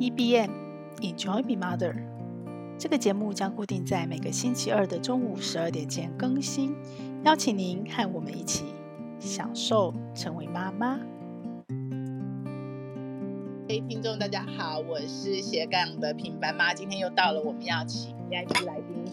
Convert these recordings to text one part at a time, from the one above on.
EBM Enjoy be Mother，这个节目将固定在每个星期二的中午十二点前更新，邀请您和我们一起享受成为妈妈。嘿，听众大家好，我是斜杠的平凡妈，今天又到了我们要请 VIP 来宾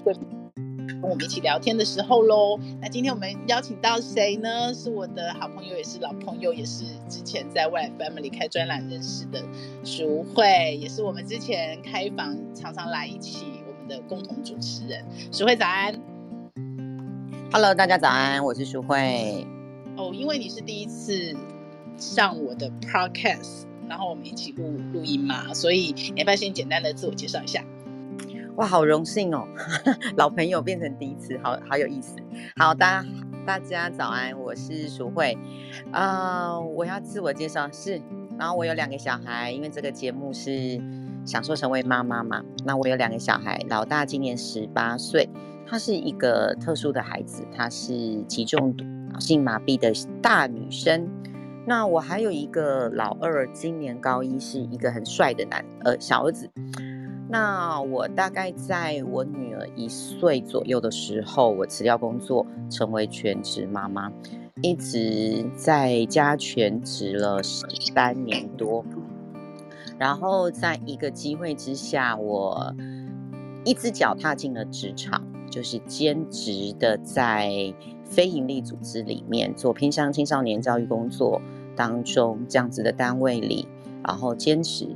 跟我们一起聊天的时候喽。那今天我们邀请到谁呢？是我的好朋友，也是老朋友，也是之前在未来 Family 开专栏认识的淑慧，也是我们之前开房常常来一起我们的共同主持人。淑慧早安。Hello，大家早安，我是淑慧。哦，因为你是第一次上我的 Podcast，然后我们一起录录音嘛，所以你要不要先简单的自我介绍一下？哇，好荣幸哦，老朋友变成第一次，好好有意思。好，大家大家早安，我是淑慧。啊、呃，我要自我介绍是，然后我有两个小孩，因为这个节目是想说成为妈妈嘛。那我有两个小孩，老大今年十八岁，他是一个特殊的孩子，他是极重度性麻痹的大女生。那我还有一个老二，今年高一，是一个很帅的男呃小儿子。那我大概在我女儿一岁左右的时候，我辞掉工作，成为全职妈妈，一直在家全职了十三年多。然后在一个机会之下，我一只脚踏进了职场，就是兼职的在非营利组织里面做偏向青少年教育工作当中这样子的单位里，然后坚持。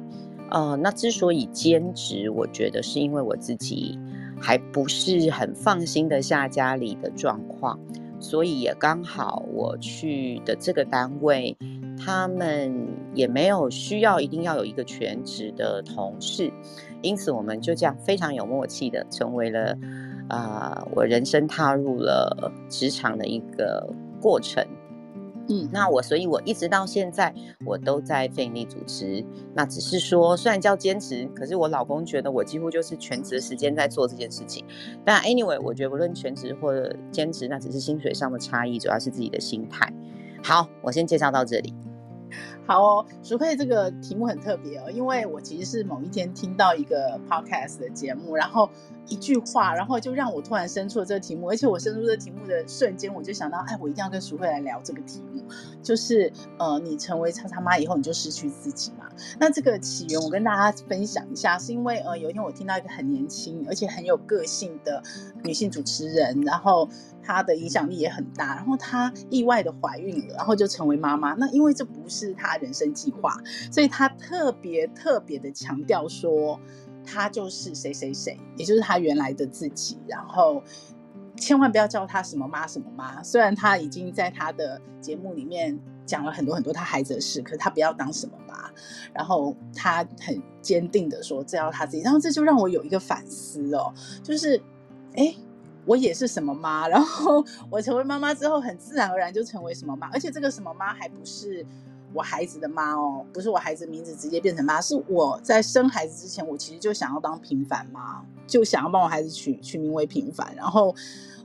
呃，那之所以兼职，我觉得是因为我自己还不是很放心的下家里的状况，所以也刚好我去的这个单位，他们也没有需要一定要有一个全职的同事，因此我们就这样非常有默契的成为了，啊、我人生踏入了职场的一个过程。嗯，那我所以，我一直到现在我都在非营利组织。那只是说，虽然叫兼职，可是我老公觉得我几乎就是全职时间在做这件事情。但 anyway，我觉得无论全职或者兼职，那只是薪水上的差异，主要是自己的心态。好，我先介绍到这里。好哦，淑佩这个题目很特别哦，因为我其实是某一天听到一个 podcast 的节目，然后一句话，然后就让我突然生出了这个题目，而且我生出这个题目的瞬间，我就想到，哎，我一定要跟淑慧来聊这个题目，就是呃，你成为叉叉妈以后，你就失去自己嘛。那这个起源，我跟大家分享一下，是因为呃，有一天我听到一个很年轻而且很有个性的女性主持人，然后。她的影响力也很大，然后她意外的怀孕了，然后就成为妈妈。那因为这不是她人生计划，所以她特别特别的强调说，她就是谁谁谁，也就是她原来的自己。然后千万不要叫她什么妈什么妈。虽然她已经在她的节目里面讲了很多很多她孩子的事，可是她不要当什么妈。然后她很坚定的说，这要她自己。然后这就让我有一个反思哦，就是哎。我也是什么妈，然后我成为妈妈之后，很自然而然就成为什么妈，而且这个什么妈还不是我孩子的妈哦，不是我孩子名字直接变成妈，是我在生孩子之前，我其实就想要当平凡妈，就想要帮我孩子取取名为平凡。然后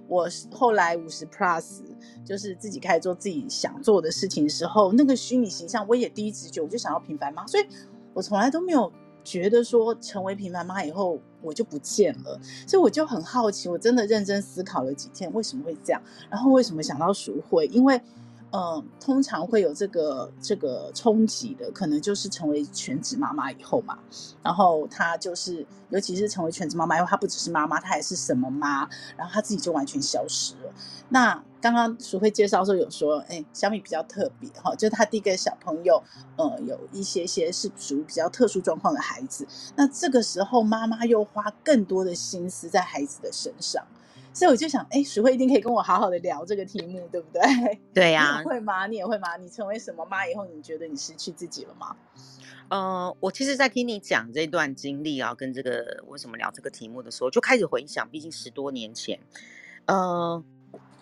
我后来五十 plus，就是自己开始做自己想做的事情的时候，那个虚拟形象，我也第一直觉我就想要平凡妈，所以我从来都没有。觉得说成为平凡妈以后我就不见了，所以我就很好奇，我真的认真思考了几天，为什么会这样？然后为什么想到淑慧？因为，嗯、通常会有这个这个冲击的，可能就是成为全职妈妈以后嘛。然后她就是，尤其是成为全职妈妈以后，她不只是妈妈，她还是什么妈？然后她自己就完全消失了。那刚刚淑慧介绍的时候有说，哎，小米比较特别哈，就是他第一个小朋友，呃，有一些些是属于比较特殊状况的孩子。那这个时候妈妈又花更多的心思在孩子的身上，所以我就想，哎，许慧一定可以跟我好好的聊这个题目，对不对？对呀、会吗？你也会吗？你成为什么妈以后，你觉得你失去自己了吗？呃，我其实，在听你讲这段经历啊，跟这个为什么聊这个题目的时候，就开始回想，毕竟十多年前，呃。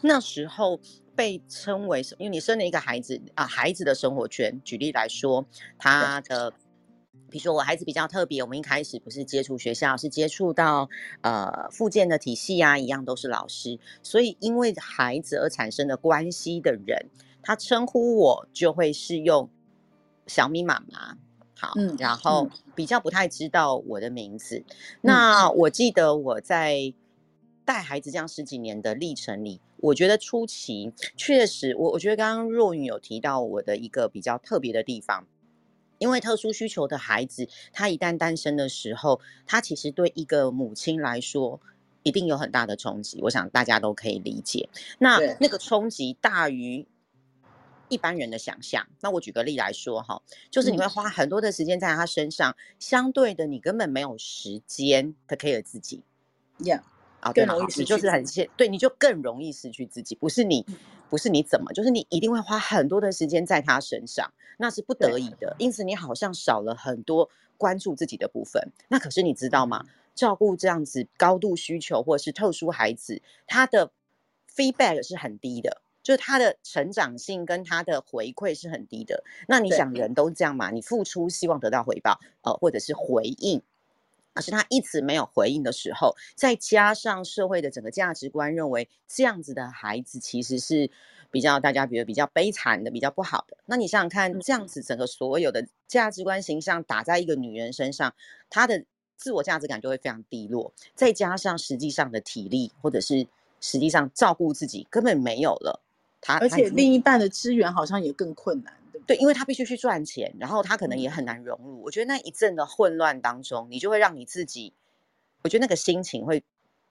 那时候被称为什么？因为你生了一个孩子啊，孩子的生活圈。举例来说，他的，比如说我孩子比较特别，我们一开始不是接触学校，是接触到呃复健的体系啊，一样都是老师，所以因为孩子而产生的关系的人，他称呼我就会是用小米妈妈。好，嗯，然后比较不太知道我的名字。嗯、那我记得我在带孩子这样十几年的历程里，我觉得初期确实，我我觉得刚刚若云有提到我的一个比较特别的地方，因为特殊需求的孩子，他一旦诞生的时候，他其实对一个母亲来说，一定有很大的冲击。我想大家都可以理解。那那个冲击大于。一般人的想象，那我举个例来说哈，就是你会花很多的时间在他身上，嗯、相对的你根本没有时间 take care 自己，Yeah，啊，更容易失去，就是很现，对，你就更容易失去自己，不是你，不是你怎么，就是你一定会花很多的时间在他身上，那是不得已的，因此你好像少了很多关注自己的部分。那可是你知道吗？照顾这样子高度需求或者是特殊孩子，他的 feedback 是很低的。就是他的成长性跟他的回馈是很低的。那你想，人都这样嘛？你付出希望得到回报，呃，或者是回应，可是他一直没有回应的时候，再加上社会的整个价值观认为这样子的孩子其实是比较大家觉得比较悲惨的、比较不好的。那你想想看，这样子整个所有的价值观形象打在一个女人身上，她的自我价值感就会非常低落。再加上实际上的体力，或者是实际上照顾自己根本没有了。她而且另一半的资源好像也更困难，对不对？对，因为他必须去赚钱，然后他可能也很难融入。嗯、我觉得那一阵的混乱当中，你就会让你自己，我觉得那个心情会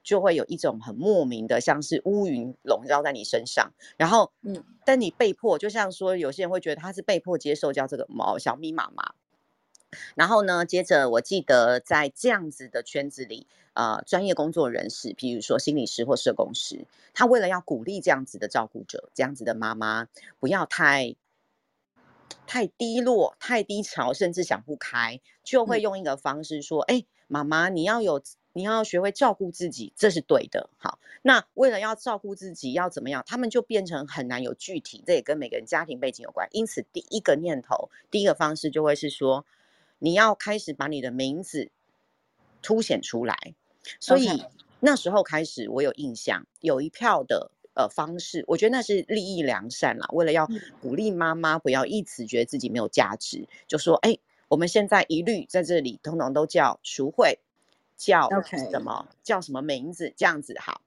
就会有一种很莫名的，像是乌云笼罩在你身上。然后，嗯，但你被迫，就像说有些人会觉得他是被迫接受叫这个毛小咪妈妈。然后呢，接着我记得在这样子的圈子里。呃，专业工作人士，譬如说心理师或社工师，他为了要鼓励这样子的照顾者，这样子的妈妈不要太太低落、太低潮，甚至想不开，就会用一个方式说：“哎、嗯，妈妈，你要有，你要学会照顾自己，这是对的。”好，那为了要照顾自己，要怎么样？他们就变成很难有具体，这也跟每个人家庭背景有关。因此，第一个念头，第一个方式就会是说，你要开始把你的名字凸显出来。所以.那时候开始，我有印象，有一票的呃方式，我觉得那是利益良善啦。为了要鼓励妈妈不要一直觉得自己没有价值，就说：哎，我们现在一律在这里，通通都叫淑慧，叫什么.叫什么名字？这样子好。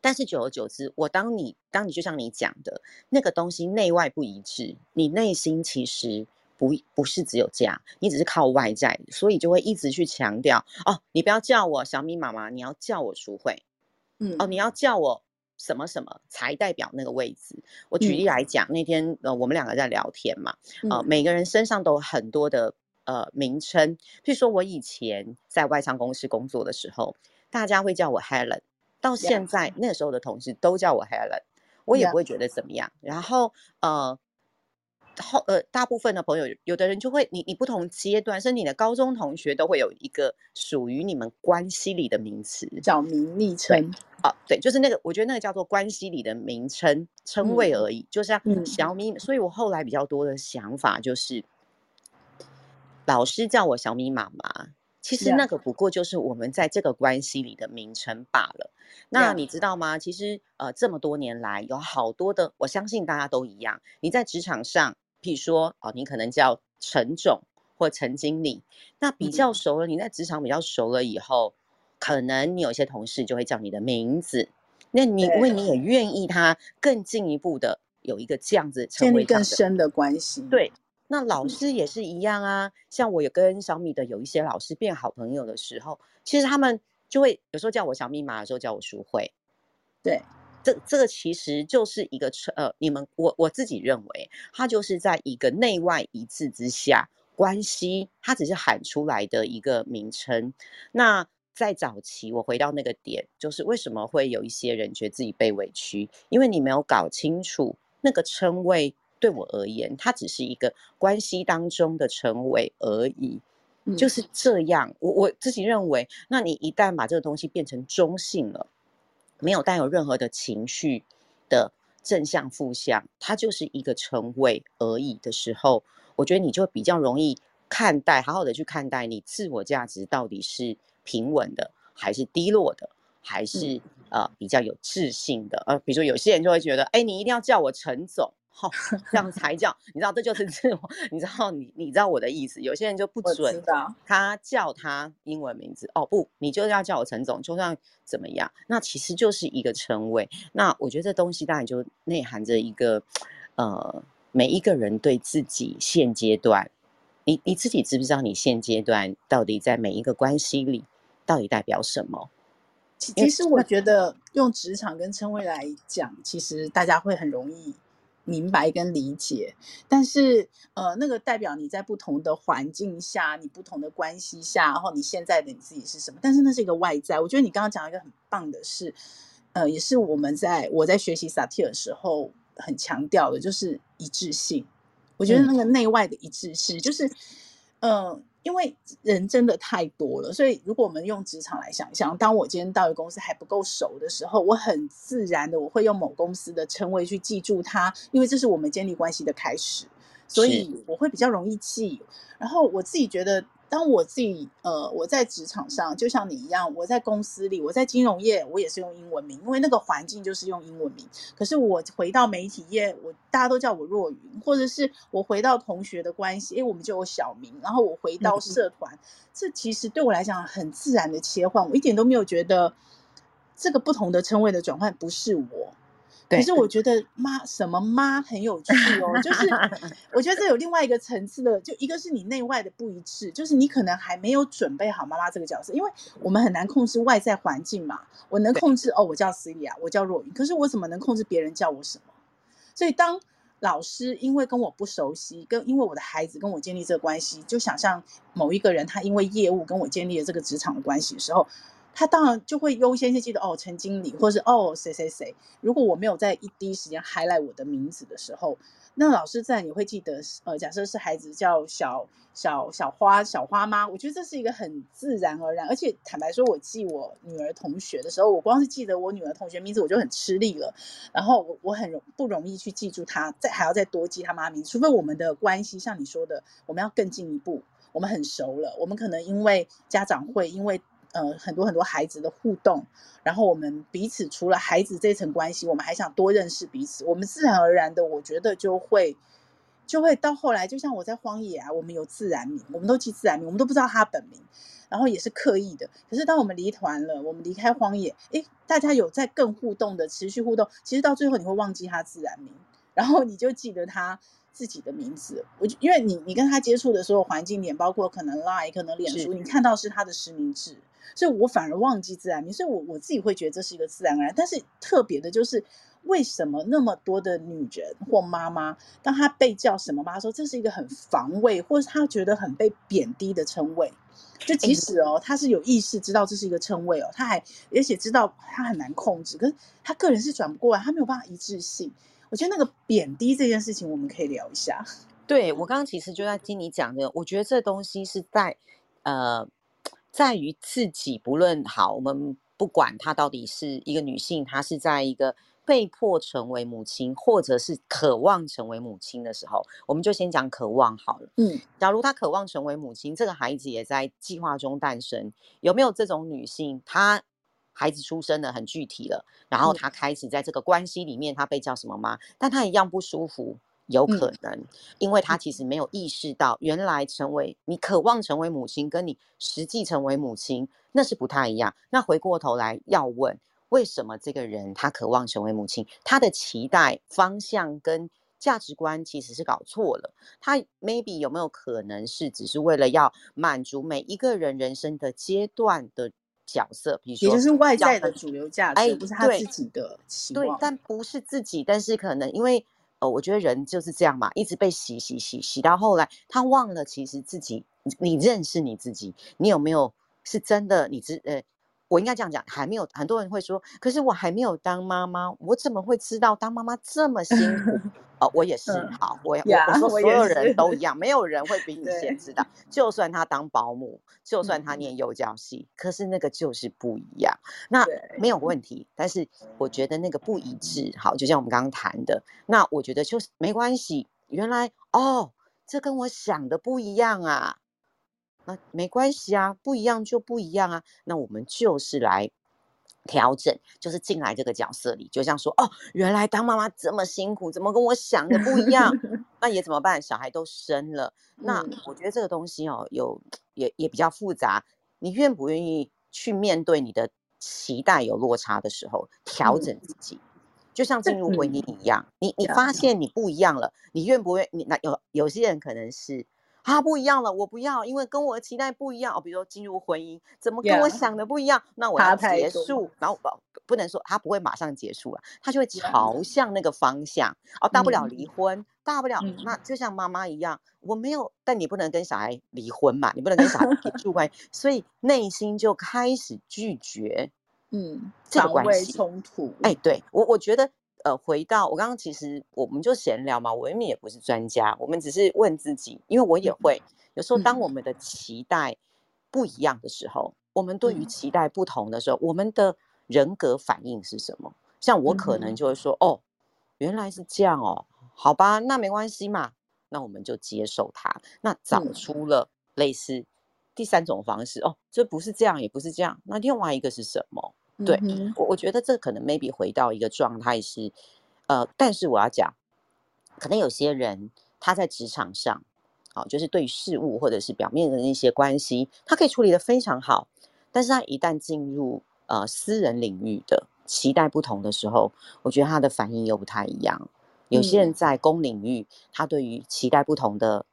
但是久而久之，我当你当你就像你讲的那个东西内外不一致，你内心其实。不不是只有这样，你只是靠外在，所以就会一直去强调哦，你不要叫我小米妈妈，你要叫我淑慧，嗯，哦，你要叫我什么什么才代表那个位置。我举例来讲，嗯、那天呃我们两个在聊天嘛，呃，嗯、每个人身上都有很多的呃名称，譬如说我以前在外商公司工作的时候，大家会叫我 Helen，到现在.那个时候的同事都叫我 Helen，我也不会觉得怎么样。然后呃。后呃，大部分的朋友，有的人就会，你你不同阶段，甚至你的高中同学都会有一个属于你们关系里的名词，叫名昵称。啊，对，就是那个，我觉得那个叫做关系里的名称称谓而已，嗯、就像小米。嗯、所以我后来比较多的想法就是，老师叫我小米妈妈，其实那个不过就是我们在这个关系里的名称罢了。那你知道吗？其实呃，这么多年来，有好多的，我相信大家都一样，你在职场上。譬如说，哦，你可能叫陈总或陈经理，那比较熟了，你在职场比较熟了以后，可能你有些同事就会叫你的名字，那你因为你也愿意他更进一步的有一个这样子成为更深的关系。对，那老师也是一样啊，像我有跟小米的有一些老师变好朋友的时候，其实他们就会有时候叫我小密码，有时候叫我淑慧，对。这这个其实就是一个呃，你们我我自己认为，它就是在一个内外一致之下关系，它只是喊出来的一个名称。那在早期，我回到那个点，就是为什么会有一些人觉得自己被委屈？因为你没有搞清楚那个称谓，对我而言，它只是一个关系当中的称谓而已，就是这样。我我自己认为，那你一旦把这个东西变成中性了。没有带有任何的情绪的正向负向，它就是一个称谓而已的时候，我觉得你就比较容易看待，好好的去看待你自我价值到底是平稳的，还是低落的，还是呃比较有自信的。呃，比如说有些人就会觉得，哎，你一定要叫我陈总，好、哦，这样才叫你知道，这就是自我。你知道，你你知道我的意思。有些人就不准他叫他英文名字哦，不，你就要叫我陈总，就算怎么样，那其实就是一个称谓。那我觉得这东西当然就内含着一个呃，每一个人对自己现阶段，你你自己知不知道你现阶段到底在每一个关系里到底代表什么？其其实我觉得用职场跟称谓来讲，其实大家会很容易。明白跟理解，但是呃，那个代表你在不同的环境下，你不同的关系下，然后你现在的你自己是什么？但是那是一个外在。我觉得你刚刚讲一个很棒的是，呃，也是我们在我在学习萨提尔的时候很强调的，就是一致性。我觉得那个内外的一致性，嗯、就是呃。因为人真的太多了，所以如果我们用职场来想象，当我今天到一个公司还不够熟的时候，我很自然的我会用某公司的称谓去记住它，因为这是我们建立关系的开始，所以我会比较容易记。然后我自己觉得。当我自己呃，我在职场上，就像你一样，我在公司里，我在金融业，我也是用英文名，因为那个环境就是用英文名。可是我回到媒体业，我大家都叫我若云，或者是我回到同学的关系，哎，我们就有小名。然后我回到社团，嗯、这其实对我来讲很自然的切换，我一点都没有觉得这个不同的称谓的转换不是我。可是我觉得妈什么妈很有趣哦，就是 我觉得这有另外一个层次的，就一个是你内外的不一致，就是你可能还没有准备好妈妈这个角色，因为我们很难控制外在环境嘛。我能控制哦，我叫 Celia，我叫若云，可是我怎么能控制别人叫我什么？所以当老师因为跟我不熟悉，跟因为我的孩子跟我建立这个关系，就想象某一个人他因为业务跟我建立了这个职场的关系的时候。他当然就会优先先记得哦，陈经理，或是哦谁谁谁。如果我没有在一第一时间 highlight 我的名字的时候，那老师自然也会记得。呃，假设是孩子叫小小小花小花妈，我觉得这是一个很自然而然。而且坦白说，我记我女儿同学的时候，我光是记得我女儿同学名字我就很吃力了。然后我我很容不容易去记住她，再还要再多记她妈名，除非我们的关系像你说的，我们要更进一步，我们很熟了，我们可能因为家长会因为。呃，很多很多孩子的互动，然后我们彼此除了孩子这层关系，我们还想多认识彼此，我们自然而然的，我觉得就会就会到后来，就像我在荒野啊，我们有自然名，我们都记自然名，我们都不知道他本名，然后也是刻意的。可是当我们离团了，我们离开荒野，诶，大家有在更互动的持续互动，其实到最后你会忘记他自然名，然后你就记得他自己的名字。我就因为你你跟他接触的所有环境点，包括可能 Line，可能脸书，你看到是他的实名制。所以我反而忘记自然名，所以我我自己会觉得这是一个自然而然。但是特别的就是，为什么那么多的女人或妈妈，当她被叫什么妈，说这是一个很防卫，或是她觉得很被贬低的称谓。就即使哦，她是有意识知道这是一个称谓哦，她还而且知道她很难控制，可是她个人是转不过来，她没有办法一致性。我觉得那个贬低这件事情，我们可以聊一下。对，我刚刚其实就在听你讲的，我觉得这东西是在呃。在于自己，不论好，我们不管她到底是一个女性，她是在一个被迫成为母亲，或者是渴望成为母亲的时候，我们就先讲渴望好了。嗯，假如她渴望成为母亲，这个孩子也在计划中诞生，有没有这种女性？她孩子出生的很具体了，然后她开始在这个关系里面，她被叫什么妈？但她一样不舒服。有可能，嗯，因为他其实没有意识到，原来成为你渴望成为母亲，跟你实际成为母亲那是不太一样。那回过头来要问，为什么这个人他渴望成为母亲？他的期待方向跟价值观其实是搞错了。他 maybe 有没有可能是只是为了要满足每一个人人生的阶段的角色？比如说，也就是外在的主流价值，哎，不是他自己的期望。对，但不是自己，但是可能因为。哦，我觉得人就是这样嘛，一直被洗洗洗洗到后来，他忘了其实自己，你认识你自己，你有没有是真的？你知呃，我应该这样讲，还没有。很多人会说，可是我还没有当妈妈，我怎么会知道当妈妈这么辛苦？哦，我也是，嗯、好，我我我说所有人都一样，没有人会比你先知道。就算他当保姆，就算他念幼教系，嗯，可是那个就是不一样。那没有问题，但是我觉得那个不一致，好，就像我们刚刚谈的，那我觉得就是没关系。原来哦，这跟我想的不一样啊，那没关系啊，不一样就不一样啊。那我们就是来调整，就是进来这个角色里，就像说哦，原来当妈妈这么辛苦，怎么跟我想的不一样？那也怎么办？小孩都生了，那我觉得这个东西哦，有也也比较复杂。你愿不愿意去面对你的期待有落差的时候，调整自己？嗯、就像进入婚姻一样，嗯、你你发现你不一样了，你愿不愿？你那有有些人可能是。啊，不一样了，我不要，因为跟我的期待不一样哦。比如说进入婚姻，怎么跟我想的不一样那我要结束，然后不不能说他不会马上结束啊，他就会朝向那个方向哦。大不了离婚，嗯、大不了、嗯、那就像妈妈一样，我没有，但你不能跟小孩离婚嘛，你不能跟小孩结束关系，所以内心就开始拒绝，嗯，这个关系冲突。哎，对我我觉得。呃，回到我刚刚，其实我们就闲聊嘛，我明明也不是专家，我们只是问自己，因为我也会有时候，当我们的期待不一样的时候，嗯、我们对于期待不同的时候，嗯、我们的人格反应是什么？像我可能就会说，嗯、哦，原来是这样哦，好吧，那没关系嘛，那我们就接受它。那找出了类似第三种方式，哦，这不是这样，也不是这样，那另外一个是什么？对，我我觉得这可能 maybe 回到一个状态是，呃，但是我要讲，可能有些人他在职场上，好、哦，就是对于事物或者是表面的那些关系，他可以处理的非常好，但是他一旦进入呃私人领域的期待不同的时候，我觉得他的反应又不太一样。有些人在公领域，他对于期待不同的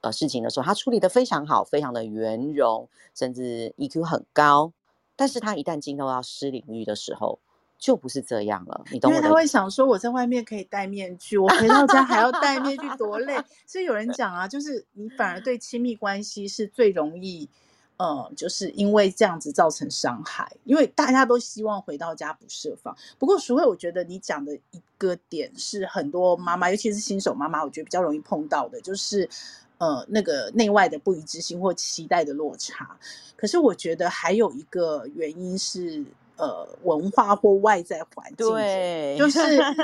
呃事情的时候，他处理的非常好，非常的圆融，甚至 EQ 很高。但是他一旦进入到私领域的时候，就不是这样了。你懂我？因为他会想说，我在外面可以戴面具，我回到家还要戴面具，多累。所以有人讲啊，就是你反而对亲密关系是最容易，呃，就是因为这样子造成伤害。因为大家都希望回到家不设防。不过淑慧，我觉得你讲的一个点是很多妈妈，尤其是新手妈妈，我觉得比较容易碰到的，就是。呃，那个内外的不一致性或期待的落差，可是我觉得还有一个原因是，呃，文化或外在环境，对，就是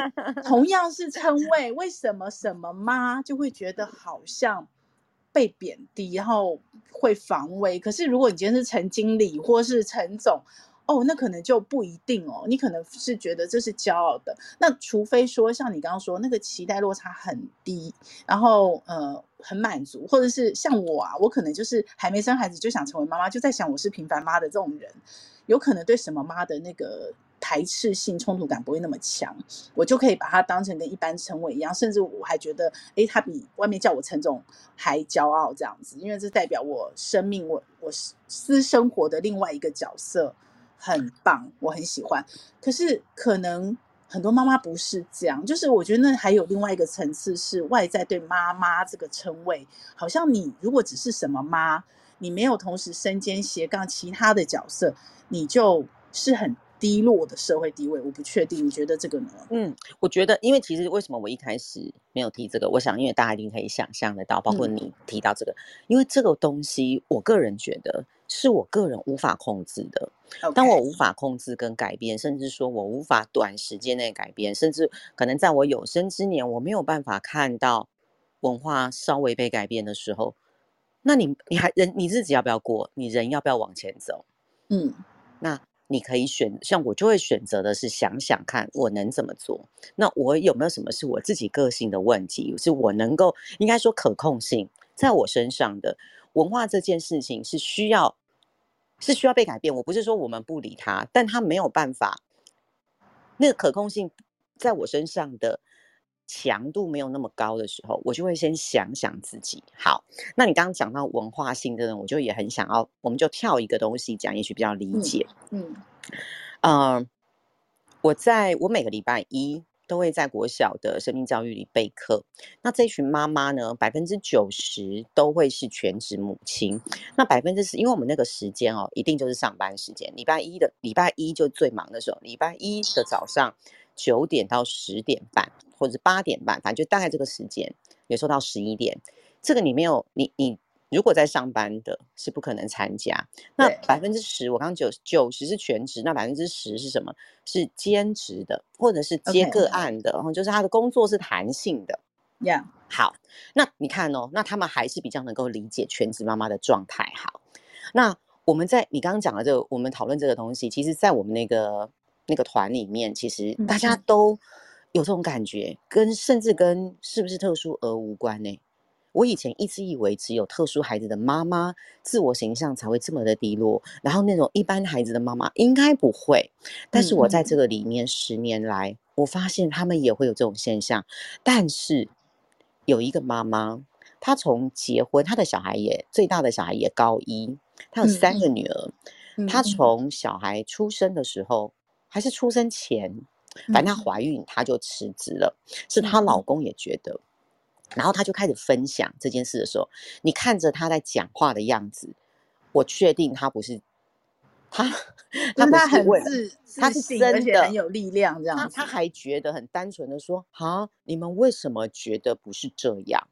同样是称谓，为什么什么妈就会觉得好像被贬低，然后会防微？可是如果你今天是陈经理或是陈总。哦，那可能就不一定哦。你可能是觉得这是骄傲的，那除非说像你刚刚说那个期待落差很低，然后呃很满足，或者是像我啊，我可能就是还没生孩子就想成为妈妈，就在想我是平凡妈的这种人，有可能对什么妈的那个排斥性冲突感不会那么强，我就可以把它当成跟一般称谓一样，甚至我还觉得，诶，他比外面叫我陈总还骄傲这样子，因为这代表我生命我我私生活的另外一个角色。很棒，我很喜欢。可是可能很多妈妈不是这样，就是我觉得那还有另外一个层次是外在对妈妈这个称谓，好像你如果只是什么妈，你没有同时身兼斜杠其他的角色，你就是很低落的社会地位。我不确定，你觉得这个呢？嗯，我觉得，因为其实为什么我一开始没有提这个？我想，因为大家一定可以想象得到，包括你提到这个，嗯、因为这个东西，我个人觉得。是我个人无法控制的。当我无法控制跟改变，甚至说我无法短时间内改变，甚至可能在我有生之年我没有办法看到文化稍微被改变的时候，那你你还人你日子要不要过？你人要不要往前走？嗯，那你可以选，像我就会选择的是想想看我能怎么做。那我有没有什么是我自己个性的问题，是我能够应该说可控性在我身上的？文化这件事情是需要，是需要被改变。我不是说我们不理他，但他没有办法，那个可控性在我身上的强度没有那么高的时候，我就会先想想自己。好，那你刚刚讲到文化性的人，我就也很想要，我们就跳一个东西讲，也许比较理解。嗯，嗯、呃，我在我每个礼拜一。都会在国小的生命教育里备课。那这群妈妈呢，百分之九十都会是全职母亲。那百分之十，因为我们那个时间哦，一定就是上班时间。礼拜一的礼拜一就最忙的时候，礼拜一的早上九点到十点半，或者是八点半，反正就大概这个时间，有时候到十一点。这个你没有，你你。如果在上班的，是不可能参加。那百分之十，我刚刚九九十是全职，那百分之十是什么？是兼职的，或者是接个案的，然后.就是他的工作是弹性的。Yeah，好，那你看哦，那他们还是比较能够理解全职妈妈的状态。好，那我们在你刚刚讲的这个，我们讨论这个东西，其实，在我们那个那个团里面，其实大家都有这种感觉，跟甚至跟是不是特殊儿无关呢？我以前一直以为只有特殊孩子的妈妈自我形象才会这么的低落，然后那种一般孩子的妈妈应该不会。但是我在这个里面十年来，我发现他们也会有这种现象。但是有一个妈妈，她从结婚，她的小孩也最大的小孩也高一，她有三个女儿。她从小孩出生的时候，还是出生前，反正她怀孕，她就辞职了。是她老公也觉得。然后她就开始分享这件事的时候，你看着她在讲话的样子，我确定她不是他，他 不是很自，他是真的很有力量这样他。他还觉得很单纯的说：“啊，你们为什么觉得不是这样？”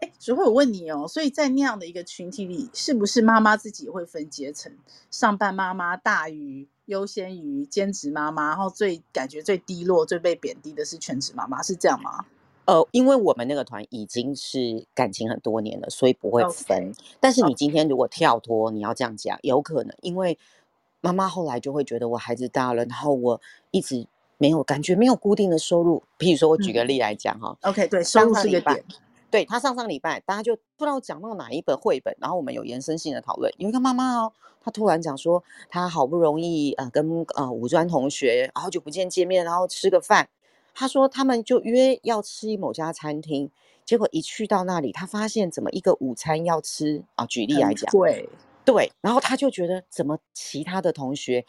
哎，淑慧，我问你哦，所以在那样的一个群体里，是不是妈妈自己会分阶层？上班妈妈大于优先于兼职妈妈，然后最感觉最低落、最被贬低的是全职妈妈，是这样吗？呃，因为我们那个团已经是感情很多年了，所以不会分。Okay. 但是你今天如果跳脱，你要这样讲，有可能，因为妈妈后来就会觉得我孩子大了，然后我一直没有感觉，没有固定的收入。譬如说，我举个例来讲哈、嗯、，OK，对，收入是一个点。对，他上上礼拜，大家就不知道讲到哪一本绘本，然后我们有延伸性的讨论。有一个妈妈哦，她突然讲说，她好不容易呃跟呃五专同学好久不见见面，然后吃个饭。他说他们就约要吃某家餐厅，结果一去到那里，他发现怎么一个午餐要吃啊？举例来讲，对对，然后他就觉得怎么其他的同学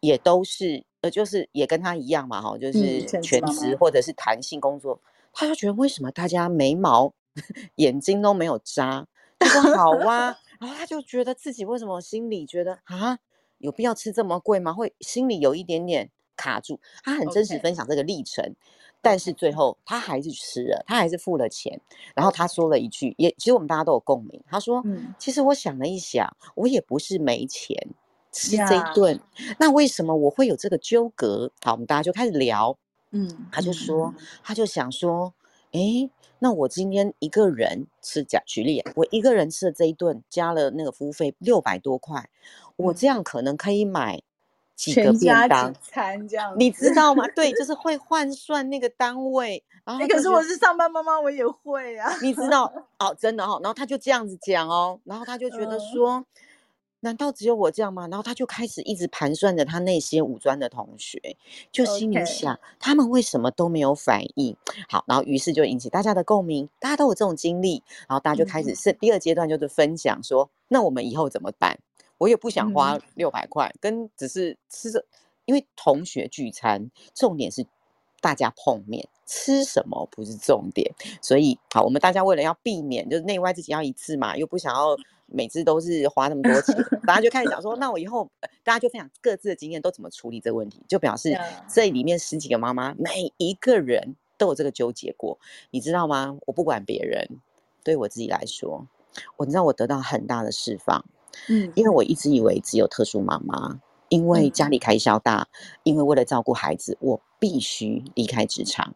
也都是呃，就是也跟他一样嘛，哈，就是全职或者是弹性工作，嗯、他就觉得为什么大家眉毛、眼睛都没有扎？他说好啊，然后他就觉得自己为什么心里觉得啊，有必要吃这么贵吗？会心里有一点点。卡住，他很真实分享这个历程，Okay. 但是最后他还是吃了，他还是付了钱。然后他说了一句，也其实我们大家都有共鸣。他说：“嗯、其实我想了一想，我也不是没钱吃这一顿，Yeah. 那为什么我会有这个纠葛？”好，我们大家就开始聊。嗯，他就说，嗯、他就想说，诶，那我今天一个人吃，假举例，我一个人吃的这一顿加了那个服务费六百多块，我这样可能可以买。几个便当餐这样，你知道吗？对，就是会换算那个单位。然后、欸、可是我是上班妈妈，我也会啊。你知道哦，真的哦。然后他就这样子讲哦，然后他就觉得说，嗯、难道只有我这样吗？然后他就开始一直盘算着他那些五专的同学，就心里想.他们为什么都没有反应？好，然后于是就引起大家的共鸣，大家都有这种经历，然后大家就开始是、嗯、第二阶段就是分享说，那我们以后怎么办？我也不想花六百块，嗯、跟只是吃着，因为同学聚餐，重点是大家碰面，吃什么不是重点。所以，好，我们大家为了要避免，就是内外自己要一致嘛，又不想要每次都是花那么多钱，大家就开始讲说，那我以后大家就分享各自的经验，都怎么处理这个问题，就表示这里面十几个妈妈，每一个人都有这个纠结过，你知道吗？我不管别人，对我自己来说，我知道我得到很大的释放。嗯，因为我一直以为只有特殊妈妈，因为家里开销大，嗯、因为为了照顾孩子，我必须离开职场，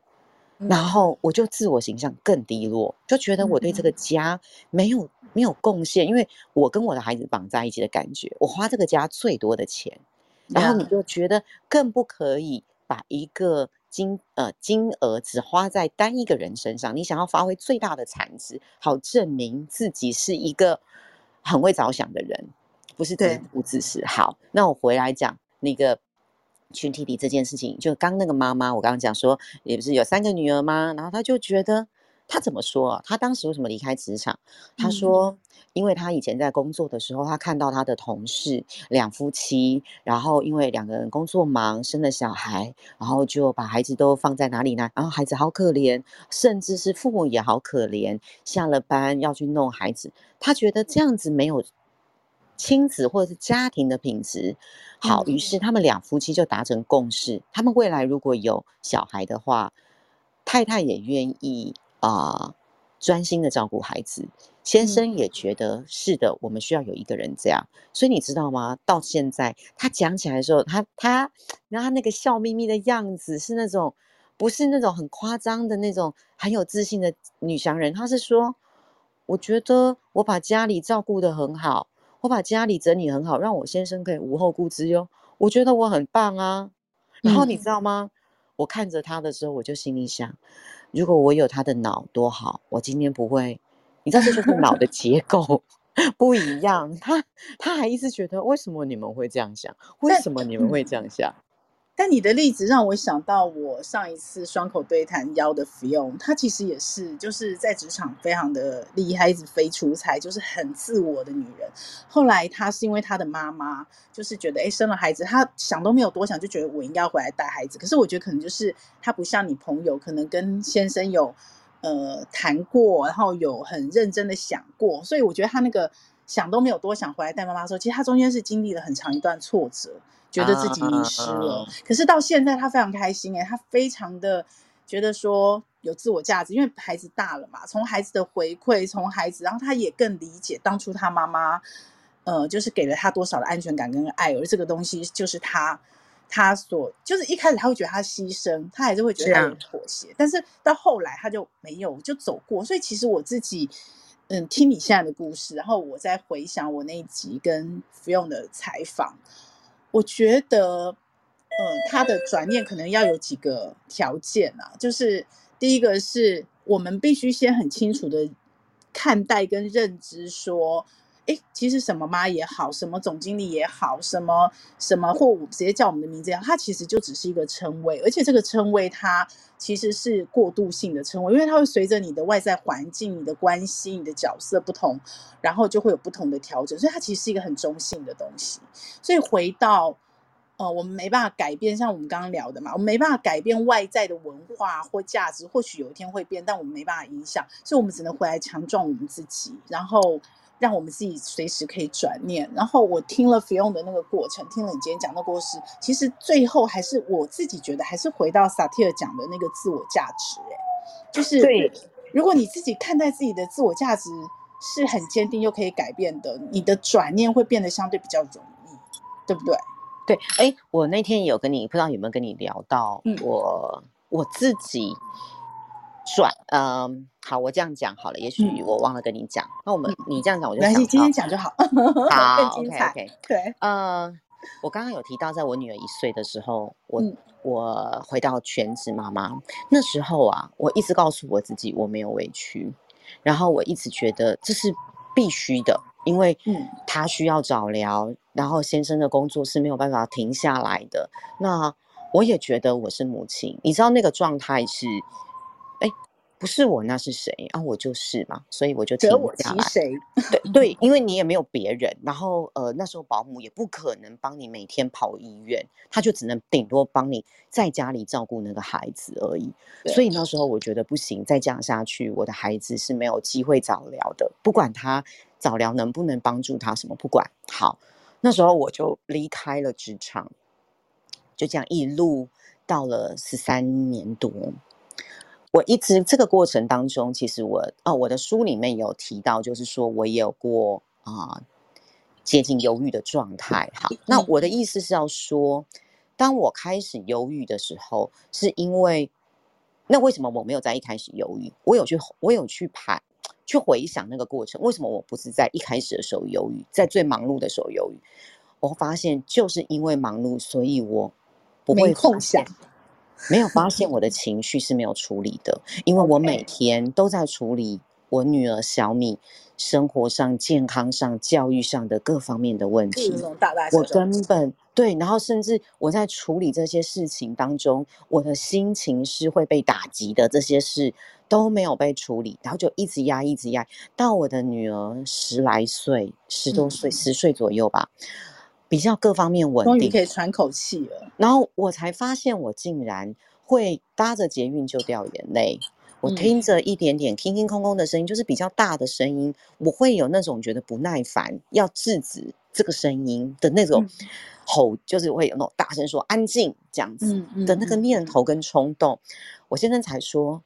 嗯、然后我就自我形象更低落，就觉得我对这个家没有没有贡献，因为我跟我的孩子绑在一起的感觉，我花这个家最多的钱，然后你就觉得更不可以把一个金呃金额只花在单一个人身上，你想要发挥最大的产值，好证明自己是一个。很会着想的人，不是自不自私。好，那我回来讲那个群体里这件事情。就刚那个妈妈，我刚刚讲说，也不是有三个女儿吗？然后她就觉得，她怎么说啊？他当时为什么离开职场？他说，嗯、因为他以前在工作的时候，他看到他的同事两夫妻，然后因为两个人工作忙，生了小孩，然后就把孩子都放在哪里呢？然后孩子好可怜，甚至是父母也好可怜，下了班要去弄孩子。他觉得这样子没有亲子或者是家庭的品质好，于是他们两夫妻就达成共识，他们未来如果有小孩的话，太太也愿意啊、呃、专心的照顾孩子，先生也觉得是的，我们需要有一个人这样。所以你知道吗？到现在他讲起来的时候，他他然后他那个笑眯眯的样子是那种不是那种很夸张的那种很有自信的女强人，他是说。我觉得我把家里照顾得很好，我把家里整理很好，让我先生可以无后顾之忧。我觉得我很棒啊。然后你知道吗？嗯、我看着他的时候，我就心里想，如果我有他的脑多好，我今天不会。你知道这就是脑的 结构不一样，他他还一直觉得为什么你们会这样想？为什么你们会这样想？但你的例子让我想到，我上一次双口对谈邀的 Fion，她其实也是，就是在职场非常的厉害，一直飞出差，就是很自我的女人。后来她是因为她的妈妈，就是觉得哎生了孩子，她想都没有多想，就觉得我应该要回来带孩子。可是我觉得可能就是她不像你朋友，可能跟先生有呃谈过，然后有很认真的想过，所以我觉得她那个想都没有多想回来带妈妈的时候，其实他中间是经历了很长一段挫折。觉得自己迷失了，可是到现在他非常开心哎，他非常的觉得说有自我价值，因为孩子大了嘛，从孩子的回馈，从孩子，然后他也更理解当初他妈妈，呃，就是给了他多少的安全感跟爱，而这个东西就是他他所就是一开始他会觉得他牺牲，他还是会觉得他有妥协，但是到后来他就没有就走过，所以其实我自己嗯听你现在的故事，然后我再回想我那一集跟福用的采访。我觉得，呃，他的转念可能要有几个条件啊，就是第一个是我们必须先很清楚的看待跟认知说，诶，其实什么妈也好，什么总经理也好，什么什么或我直接叫我们的名字，它其实就只是一个称谓，而且这个称谓它其实是过渡性的称谓，因为它会随着你的外在环境、你的关系、你的角色不同，然后就会有不同的调整，所以它其实是一个很中性的东西。所以回到，呃，我们没办法改变，像我们刚刚聊的嘛，我们没办法改变外在的文化或价值，或许有一天会变，但我们没办法影响，所以我们只能回来强壮我们自己，然后让我们自己随时可以转念。然后我听了 Fion 的那个过程，听了你今天讲的故事，其实最后还是我自己觉得，还是回到萨提尔讲的那个自我价值，哎，就是对，如果你自己看待自己的自我价值。是很坚定又可以改变的，你的转念会变得相对比较容易，对不对？对，哎，我那天有跟你，不知道有没有跟你聊到，嗯、我我自己转，嗯、呃，好，我这样讲好了，也许我忘了跟你讲，嗯、那我们你这样讲，我就想，今天讲就好，好更精彩，OK，, okay 对，呃，我刚刚有提到，在我女儿一岁的时候，我、嗯、我回到全职妈妈，那时候啊，我一直告诉我自己，我没有委屈。然后我一直觉得这是必须的，因为她需要早疗，然后先生的工作是没有办法停下来的。那我也觉得我是母亲，你知道那个状态是，哎。不是我，那是谁啊？我就是嘛，所以我就停下来。对对，因为你也没有别人，然后呃，那时候保姆也不可能帮你每天跑医院，他就只能顶多帮你在家里照顾那个孩子而已。所以那时候我觉得不行，再这样下去，我的孩子是没有机会早疗的。不管他早疗能不能帮助他什么，不管。好，那时候我就离开了职场，就这样一路到了十三年多。我一直这个过程当中，其实我哦，我的书里面有提到，就是说我也有过啊、呃、接近忧郁的状态。好，那我的意思是要说，当我开始忧郁的时候，是因为那为什么我没有在一开始忧郁？我有去我有去排去回想那个过程，为什么我不是在一开始的时候忧郁，在最忙碌的时候忧郁？我发现就是因为忙碌，所以我不会空想。没有发现我的情绪是没有处理的，因为我每天都在处理我女儿小米生活上、健康上、教育上的各方面的问题。我根本对，然后甚至我在处理这些事情当中，我的心情是会被打击的，这些事都没有被处理，然后就一直压，一直压，到我的女儿十来岁、十多岁、十岁左右吧。比较各方面稳定，终于可以喘口气了。然后我才发现，我竟然会搭着捷运就掉眼泪。我听着一点点空空空的声音，就是比较大的声音，我会有那种觉得不耐烦，要制止这个声音的那种吼，就是会有那种大声说安静这样子的那个念头跟冲动。我先生才说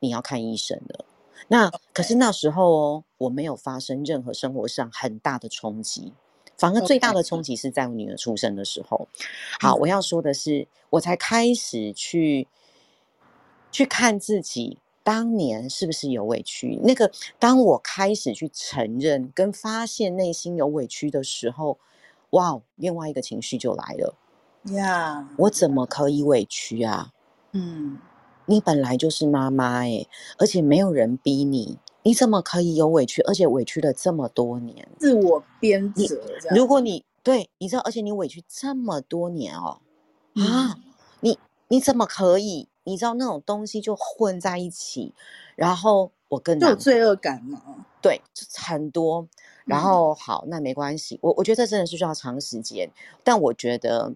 你要看医生了。那可是那时候哦，我没有发生任何生活上很大的冲击。反而最大的冲击是在我女儿出生的时候。好，我要说的是，我才开始去去看自己当年是不是有委屈。那个，当我开始去承认跟发现内心有委屈的时候，哇，另外一个情绪就来了。呀我怎么可以委屈啊？嗯，你本来就是妈妈哎，而且没有人逼你，你怎么可以有委屈？而且委屈了这么多年，自我鞭责。如果你对，你知道，而且你委屈这么多年哦，嗯、啊，你你怎么可以？你知道那种东西就混在一起，然后我跟就有罪恶感嘛？对，很多。然后好，那没关系。我我觉得这真的是需要长时间，但我觉得，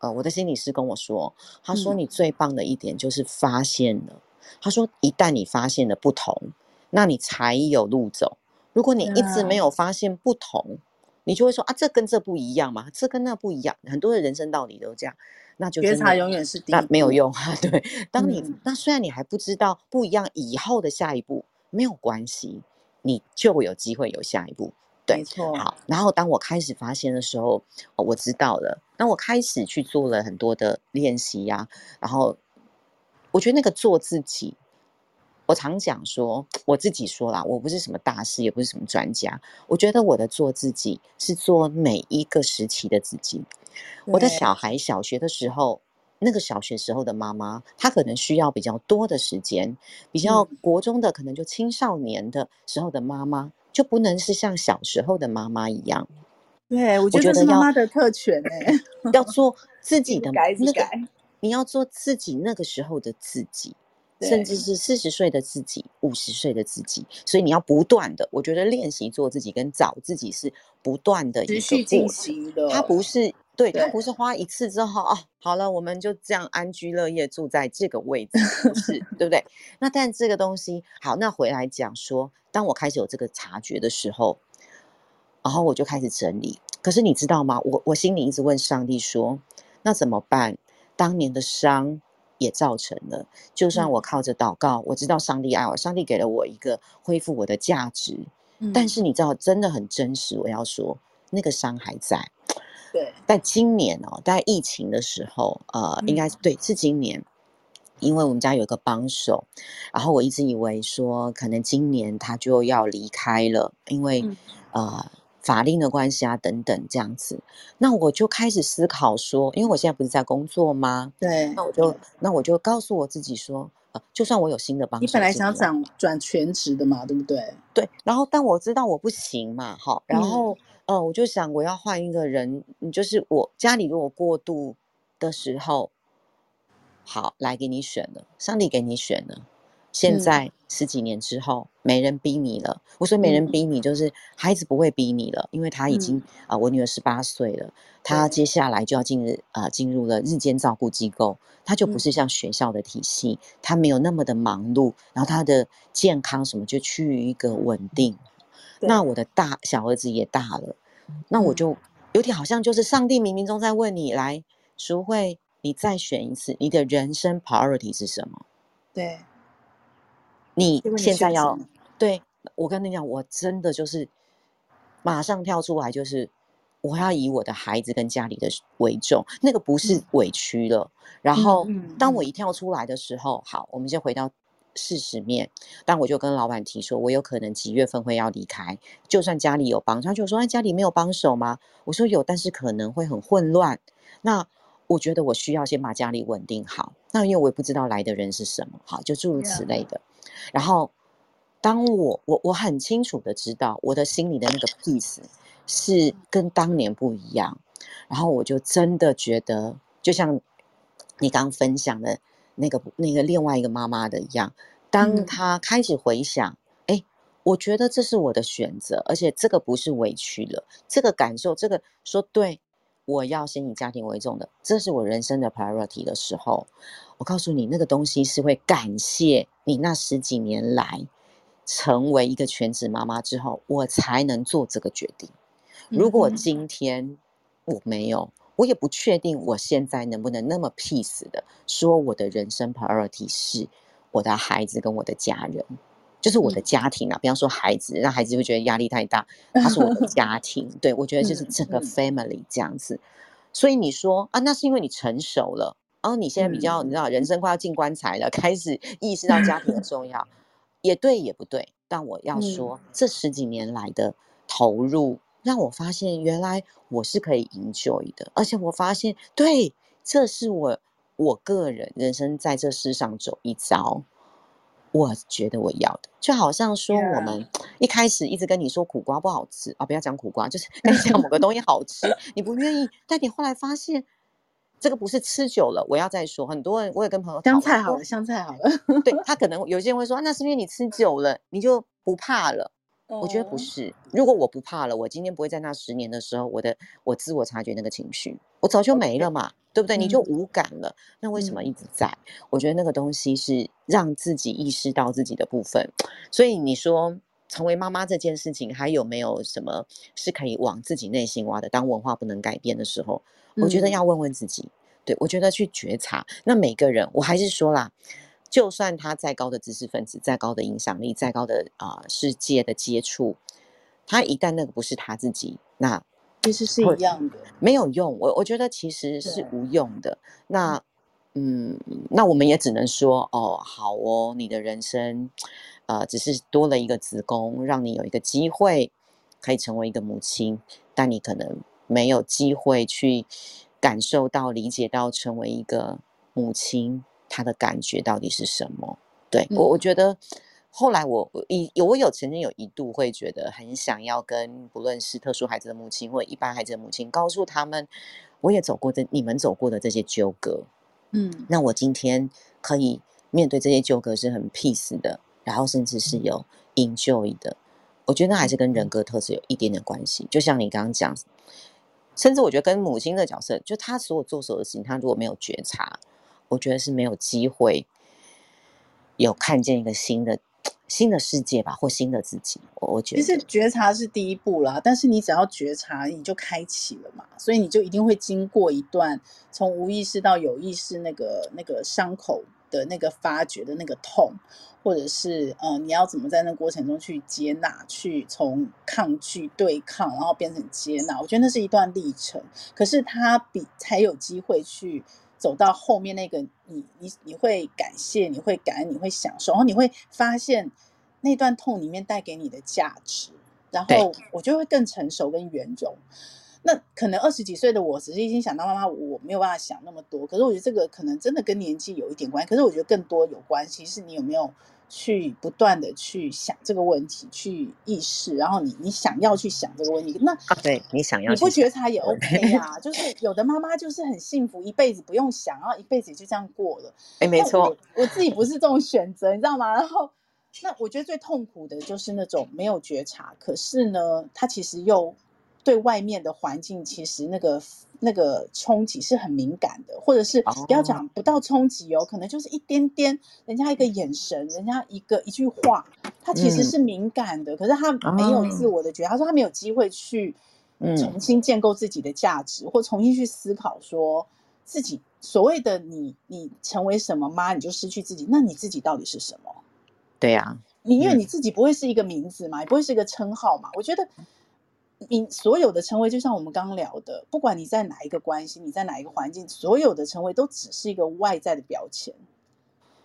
呃，我的心理师跟我说，他说你最棒的一点就是发现了。嗯、他说一旦你发现了不同，那你才有路走。如果你一直没有发现不同，啊、你就会说啊，这跟这不一样嘛，这跟那不一样。很多的人生道理都这样。那就觉察永远是第一，那没有用啊。对，当你、嗯、那虽然你还不知道不一样以后的下一步，没有关系，你就有机会有下一步。对，没错。好，然后当我开始发现的时候，我知道了。那我开始去做了很多的练习呀、啊。然后我觉得那个做自己，我常讲说，我自己说啦，我不是什么大师，也不是什么专家。我觉得我的做自己是做每一个时期的自己。我的小孩小学的时候，那个小学时候的妈妈，她可能需要比较多的时间；比较国中的，可能就青少年的时候的妈妈，就不能是像小时候的妈妈一样。对，我觉得是妈妈的特权哎，要做自 己的改那个，你要做自己那个时候的自己。甚至是四十岁的自己，五十岁的自己，所以你要不断的，我觉得练习做自己跟找自己是不断的一个过程的。它不是对，它不是花一次之后哦，好了，我们就这样安居乐业住在这个位置，不是对不对？那但这个东西好，那回来讲说，当我开始有这个察觉的时候，然后我就开始整理。可是你知道吗？我我心里一直问上帝说，那怎么办？当年的伤。也造成了，就算我靠着祷告，嗯、我知道上帝爱我，上帝给了我一个恢复我的价值。嗯、但是你知道，真的很真实。我要说，那个伤还在。对，但今年哦，在疫情的时候，呃，嗯、应该对是今年，因为我们家有一个帮手，然后我一直以为说，可能今年他就要离开了，因为、嗯、呃。法令的关系啊，等等这样子，那我就开始思考说，因为我现在不是在工作吗？对，那我就那我就告诉我自己说，呃，就算我有新的帮手，你本来想转转全职的嘛，对不对？对，然后但我知道我不行嘛，好，然后、嗯、呃，我就想我要换一个人，就是我家里如果过度的时候，好，来给你选了，上帝给你选了。现在十几年之后，没人逼你了。我说没人逼你，就是孩子不会逼你了，因为他已经啊、呃，我女儿十八岁了，她接下来就要进入啊，进入了日间照顾机构，她就不是像学校的体系，她没有那么的忙碌，然后她的健康什么就趋于一个稳定。那我的大小儿子也大了，那我就有点好像就是上帝冥冥中在问你，来淑慧，你再选一次，你的人生 priority 是什么？对。你现在要对我跟你讲，我真的就是马上跳出来，就是我要以我的孩子跟家里的为重，那个不是委屈了。嗯、然后当我一跳出来的时候，好，我们先回到事实面。但我就跟老板提说，我有可能几月份会要离开，就算家里有帮，他就说，哎，家里没有帮手吗？我说有，但是可能会很混乱。那我觉得我需要先把家里稳定好。那因为我也不知道来的人是什么，好，就诸如此类的。然后，当我我我很清楚的知道我的心里的那个 peace 是跟当年不一样，然后我就真的觉得，就像你刚分享的那个那个另外一个妈妈的一样，当她开始回想，哎，我觉得这是我的选择，而且这个不是委屈了，这个感受，这个说对。我要先以家庭为重的，这是我人生的 priority 的时候，我告诉你，那个东西是会感谢你那十几年来成为一个全职妈妈之后，我才能做这个决定。如果今天我没有，我也不确定我现在能不能那么 peace 的说，我的人生 priority 是我的孩子跟我的家人。就是我的家庭啊，比方说孩子，让孩子会觉得压力太大。他是我的家庭，对，我觉得就是整个 family 这样子。所以你说啊，那是因为你成熟了，然后你现在比较，你知道，人生快要进棺材了，开始意识到家庭的重要，也对，也不对。但我要说，这十几年来的投入让我发现原来我是可以 enjoy 的，而且我发现，对，这是我我个人人生在这世上走一遭，我觉得我要的，就好像说我们一开始一直跟你说苦瓜不好吃啊，不要讲苦瓜，就是跟你讲某个 东西好吃，你不愿意，但你后来发现。这个不是吃久了，我要再说。很多人，我也跟朋友香菜好了，香菜好了。对，他 可能有些人会说，那是因为你吃久了，你就不怕了。Oh. 我觉得不是。如果我不怕了，我今天不会在那十年的时候，我的我自我察觉那个情绪，我早就没了嘛.对不对？你就无感了。嗯、那为什么一直在？我觉得那个东西是让自己意识到自己的部分。所以你说成为妈妈这件事情，还有没有什么是可以往自己内心挖的？当文化不能改变的时候。我觉得要问问自己，嗯、对，我觉得去觉察。那每个人，我还是说啦，就算他再高的知识分子，再高的影响力，再高的啊、呃、世界的接触，他一旦那个不是他自己，那其实是一样的，没有用。我我觉得其实是无用的。那嗯，那我们也只能说，哦，好哦，你的人生，呃，只是多了一个子宫，让你有一个机会可以成为一个母亲，但你可能。没有机会去感受到、理解到，成为一个母亲，她的感觉到底是什么？对、嗯、我，我觉得后来我一我有曾经有一度会觉得很想要跟不论是特殊孩子的母亲或者一般孩子的母亲，告诉他们，我也走过这，你们走过的这些纠葛，嗯，那我今天可以面对这些纠葛是很 peace 的，然后甚至是有 enjoy 的。我觉得那还是跟人格特质有一点点关系，就像你刚刚讲。甚至我觉得跟母亲的角色，就他所有做所有的事情，他如果没有觉察，我觉得是没有机会有看见一个新的新的世界吧，或新的自己。我觉得其实觉察是第一步啦，但是你只要觉察，你就开启了嘛，所以你就一定会经过一段从无意识到有意识那个那个伤口的那个发掘的那个痛。或者是呃，你要怎么在那个过程中去接纳，去从抗拒、对抗，然后变成接纳？我觉得那是一段历程。可是它比才有机会去走到后面那个你，你你会感谢，你会感恩，你会享受，然后你会发现那段痛里面带给你的价值，然后我就会更成熟跟圆融。那可能二十几岁的我，只是已经想到妈妈，我没有办法想那么多。可是我觉得这个可能真的跟年纪有一点关系。可是我觉得更多有关系是你有没有去不断的去想这个问题，去意识，然后你你想要去想这个问题。那对你想要，你不觉察也 OK 啊。就是有的妈妈就是很幸福，一辈子不用想，然后一辈子就这样过了。哎，没错，我，我自己不是这种选择，你知道吗？然后那我觉得最痛苦的就是那种没有觉察，可是呢，他其实又。对外面的环境，其实那个那个冲击是很敏感的，或者是不要讲不到冲击哦，可能就是一点点，人家一个眼神，人家一个一句话，他其实是敏感的，嗯、可是他没有自我的觉察，他说他没有机会去重新建构自己的价值，嗯、或重新去思考说自己所谓的你，你成为什么妈，你就失去自己，那你自己到底是什么？对呀、啊，你因为你自己不会是一个名字嘛，也不会是一个称号嘛，我觉得。你所有的称谓，就像我们刚刚聊的，不管你在哪一个关系，你在哪一个环境，所有的称谓都只是一个外在的标签，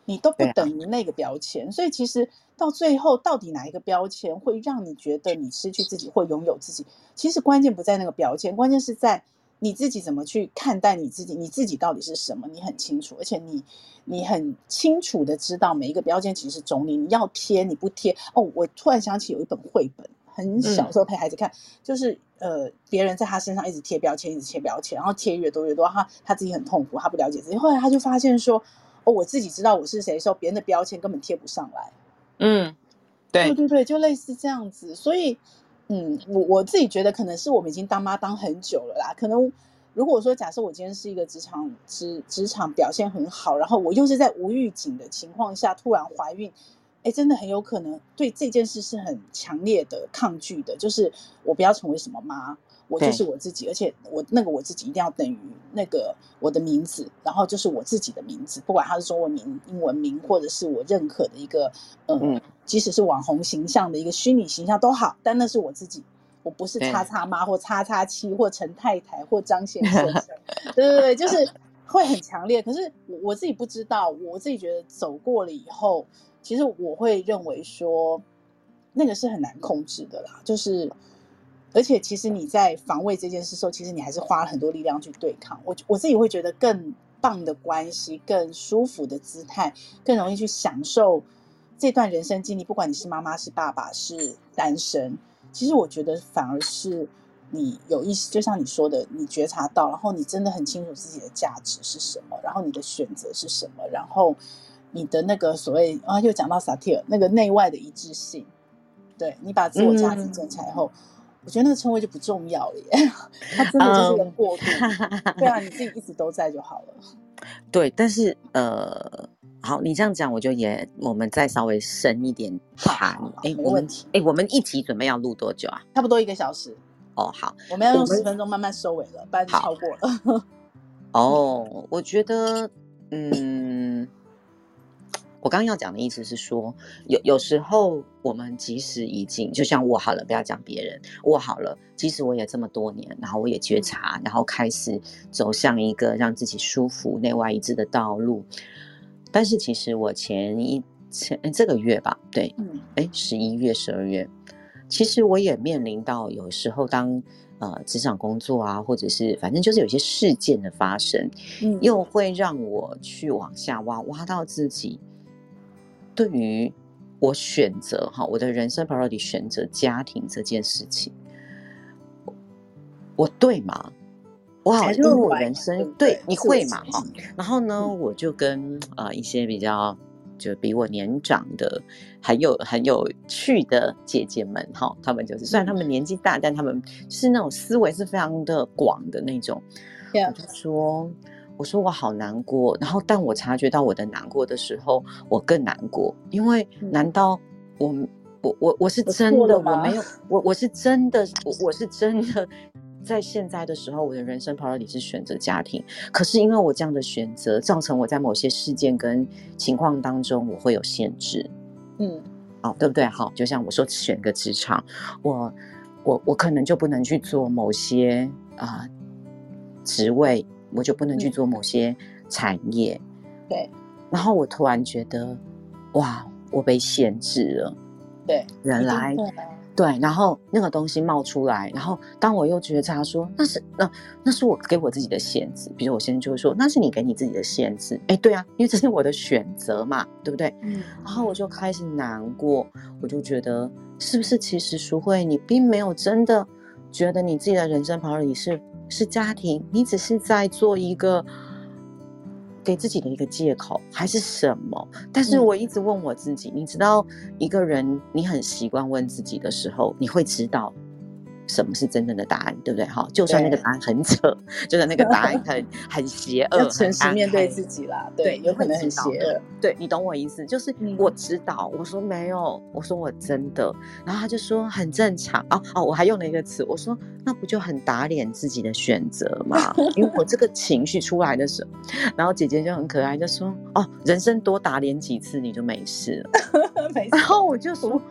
你都不等于那个标签。啊、所以其实到最后，到底哪一个标签会让你觉得你失去自己或拥有自己？其实关键不在那个标签，关键是在你自己怎么去看待你自己，你自己到底是什么？你很清楚，而且你你很清楚的知道每一个标签其实是中立，你要贴你不贴。哦，我突然想起有一本绘本。很小时候陪孩子看，嗯、就是呃，别人在他身上一直贴标签，一直贴标签，然后贴越多越多，他他自己很痛苦，他不了解自己。后来他就发现说，哦，我自己知道我是谁的时候，别人的标签根本贴不上来。嗯，对对对对，就类似这样子。所以，嗯，我我自己觉得可能是我们已经当妈当很久了啦。可能如果说假设我今天是一个职场职职场表现很好，然后我又是在无预警的情况下突然怀孕。哎，真的很有可能对这件事是很强烈的抗拒的，就是我不要成为什么妈，我就是我自己，而且我那个我自己一定要等于那个我的名字，然后就是我自己的名字，不管它是中文名、英文名，或者是我认可的一个，呃、嗯，即使是网红形象的一个虚拟形象都好，但那是我自己，我不是叉叉妈或叉叉妻或陈太太或张先生，对对对，就是会很强烈。可是我自己不知道，我自己觉得走过了以后。其实我会认为说，那个是很难控制的啦。就是而且其实你在防卫这件事时候，其实你还是花了很多力量去对抗。我我自己会觉得更棒的关系，更舒服的姿态，更容易去享受这段人生经历。不管你是妈妈、是爸爸、是单身，其实我觉得反而是你有意识，就像你说的，你觉察到，然后你真的很清楚自己的价值是什么，然后你的选择是什么，然后你的那个所谓啊，又讲到萨提尔那个内外的一致性。对，你把自我价值建起来后。嗯我觉得那个称谓就不重要了耶，它真的就是一个过渡。Um, 对啊，你自己一直都在就好了。对，但是呃，好，你这样讲，我就也我们再稍微深一点谈。哎，没问题。哎，我们一集准备要录多久啊？差不多一个小时。哦，好，我们要用十分钟慢慢收尾了，不然就超过了。哦，我觉得，嗯。我刚刚要讲的意思是说，有有时候我们即使已经就像我好了，不要讲别人，我好了，即使我也这么多年，然后我也觉察，然后开始走向一个让自己舒服、内外一致的道路。但是其实我前一前这个月吧，对，嗯，哎，十一月、十二月，其实我也面临到有时候当呃职场工作啊，或者是反正就是有些事件的发生，嗯，又会让我去往下挖，挖到自己。对于我选择哈，我的人生 priority 选择家庭这件事情，我，我对吗？我好像因为我人生对，你会嘛哈？然后呢，嗯、我就跟呃一些比较就比我年长的很有很有趣的姐姐们哈，他们就是虽然他们年纪大，但他们是那种思维是非常的广的那种，嗯、我就说。我说我好难过，然后但我察觉到我的难过的时候，我更难过，因为难道我我我 我是真的我没有我我是真的我我是真的在现在的时候，我的人生 priority 是选择家庭，可是因为我这样的选择，造成我在某些事件跟情况当中，我会有限制，嗯，好，对不对？好，就像我说选个职场，我我我可能就不能去做某些啊、呃、职位。我就不能去做某些产业，嗯、对。然后我突然觉得，哇，我被限制了。对，原来对。然后那个东西冒出来，然后当我又觉察说，那是那那是我给我自己的限制。比如我现在就会说，那是你给你自己的限制。哎，对啊，因为这是我的选择嘛，对不对？嗯。然后我就开始难过，我就觉得，是不是其实淑慧，你并没有真的觉得你自己的人生跑里是。是家庭，你只是在做一个给自己的一个借口，还是什么？但是我一直问我自己，嗯、你知道，一个人你很习惯问自己的时候，你会知道。什么是真正的答案，对不对？哈，就算那个答案很扯，就算那个答案很 很邪恶，要诚实面对自己啦。对，有可能很邪恶。对，你懂我意思，就是我知道。嗯、我说没有，我说我真的。然后他就说很正常。哦哦，我还用了一个词，我说那不就很打脸自己的选择吗？因为我这个情绪出来的时候，然后姐姐就很可爱，就说哦，人生多打脸几次你就没事了。然后我就说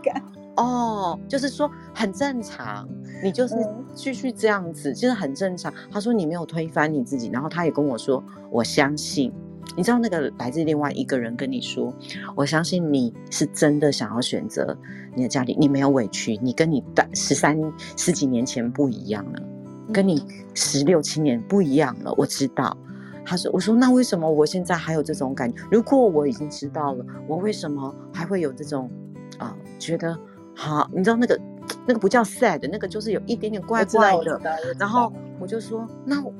哦，就是说很正常。你就是继续这样子，其实很正常。他说你没有推翻你自己，然后他也跟我说，我相信。你知道那个来自另外一个人跟你说，我相信你是真的想要选择你的家里，你没有委屈，你跟你的十三十几年前不一样了，跟你十六七年不一样了。我知道。他说，我说那为什么我现在还有这种感觉？如果我已经知道了，我为什么还会有这种啊、呃？觉得好，你知道那个。那个不叫 sad，那个就是有一点点怪怪的。然后我就说，那我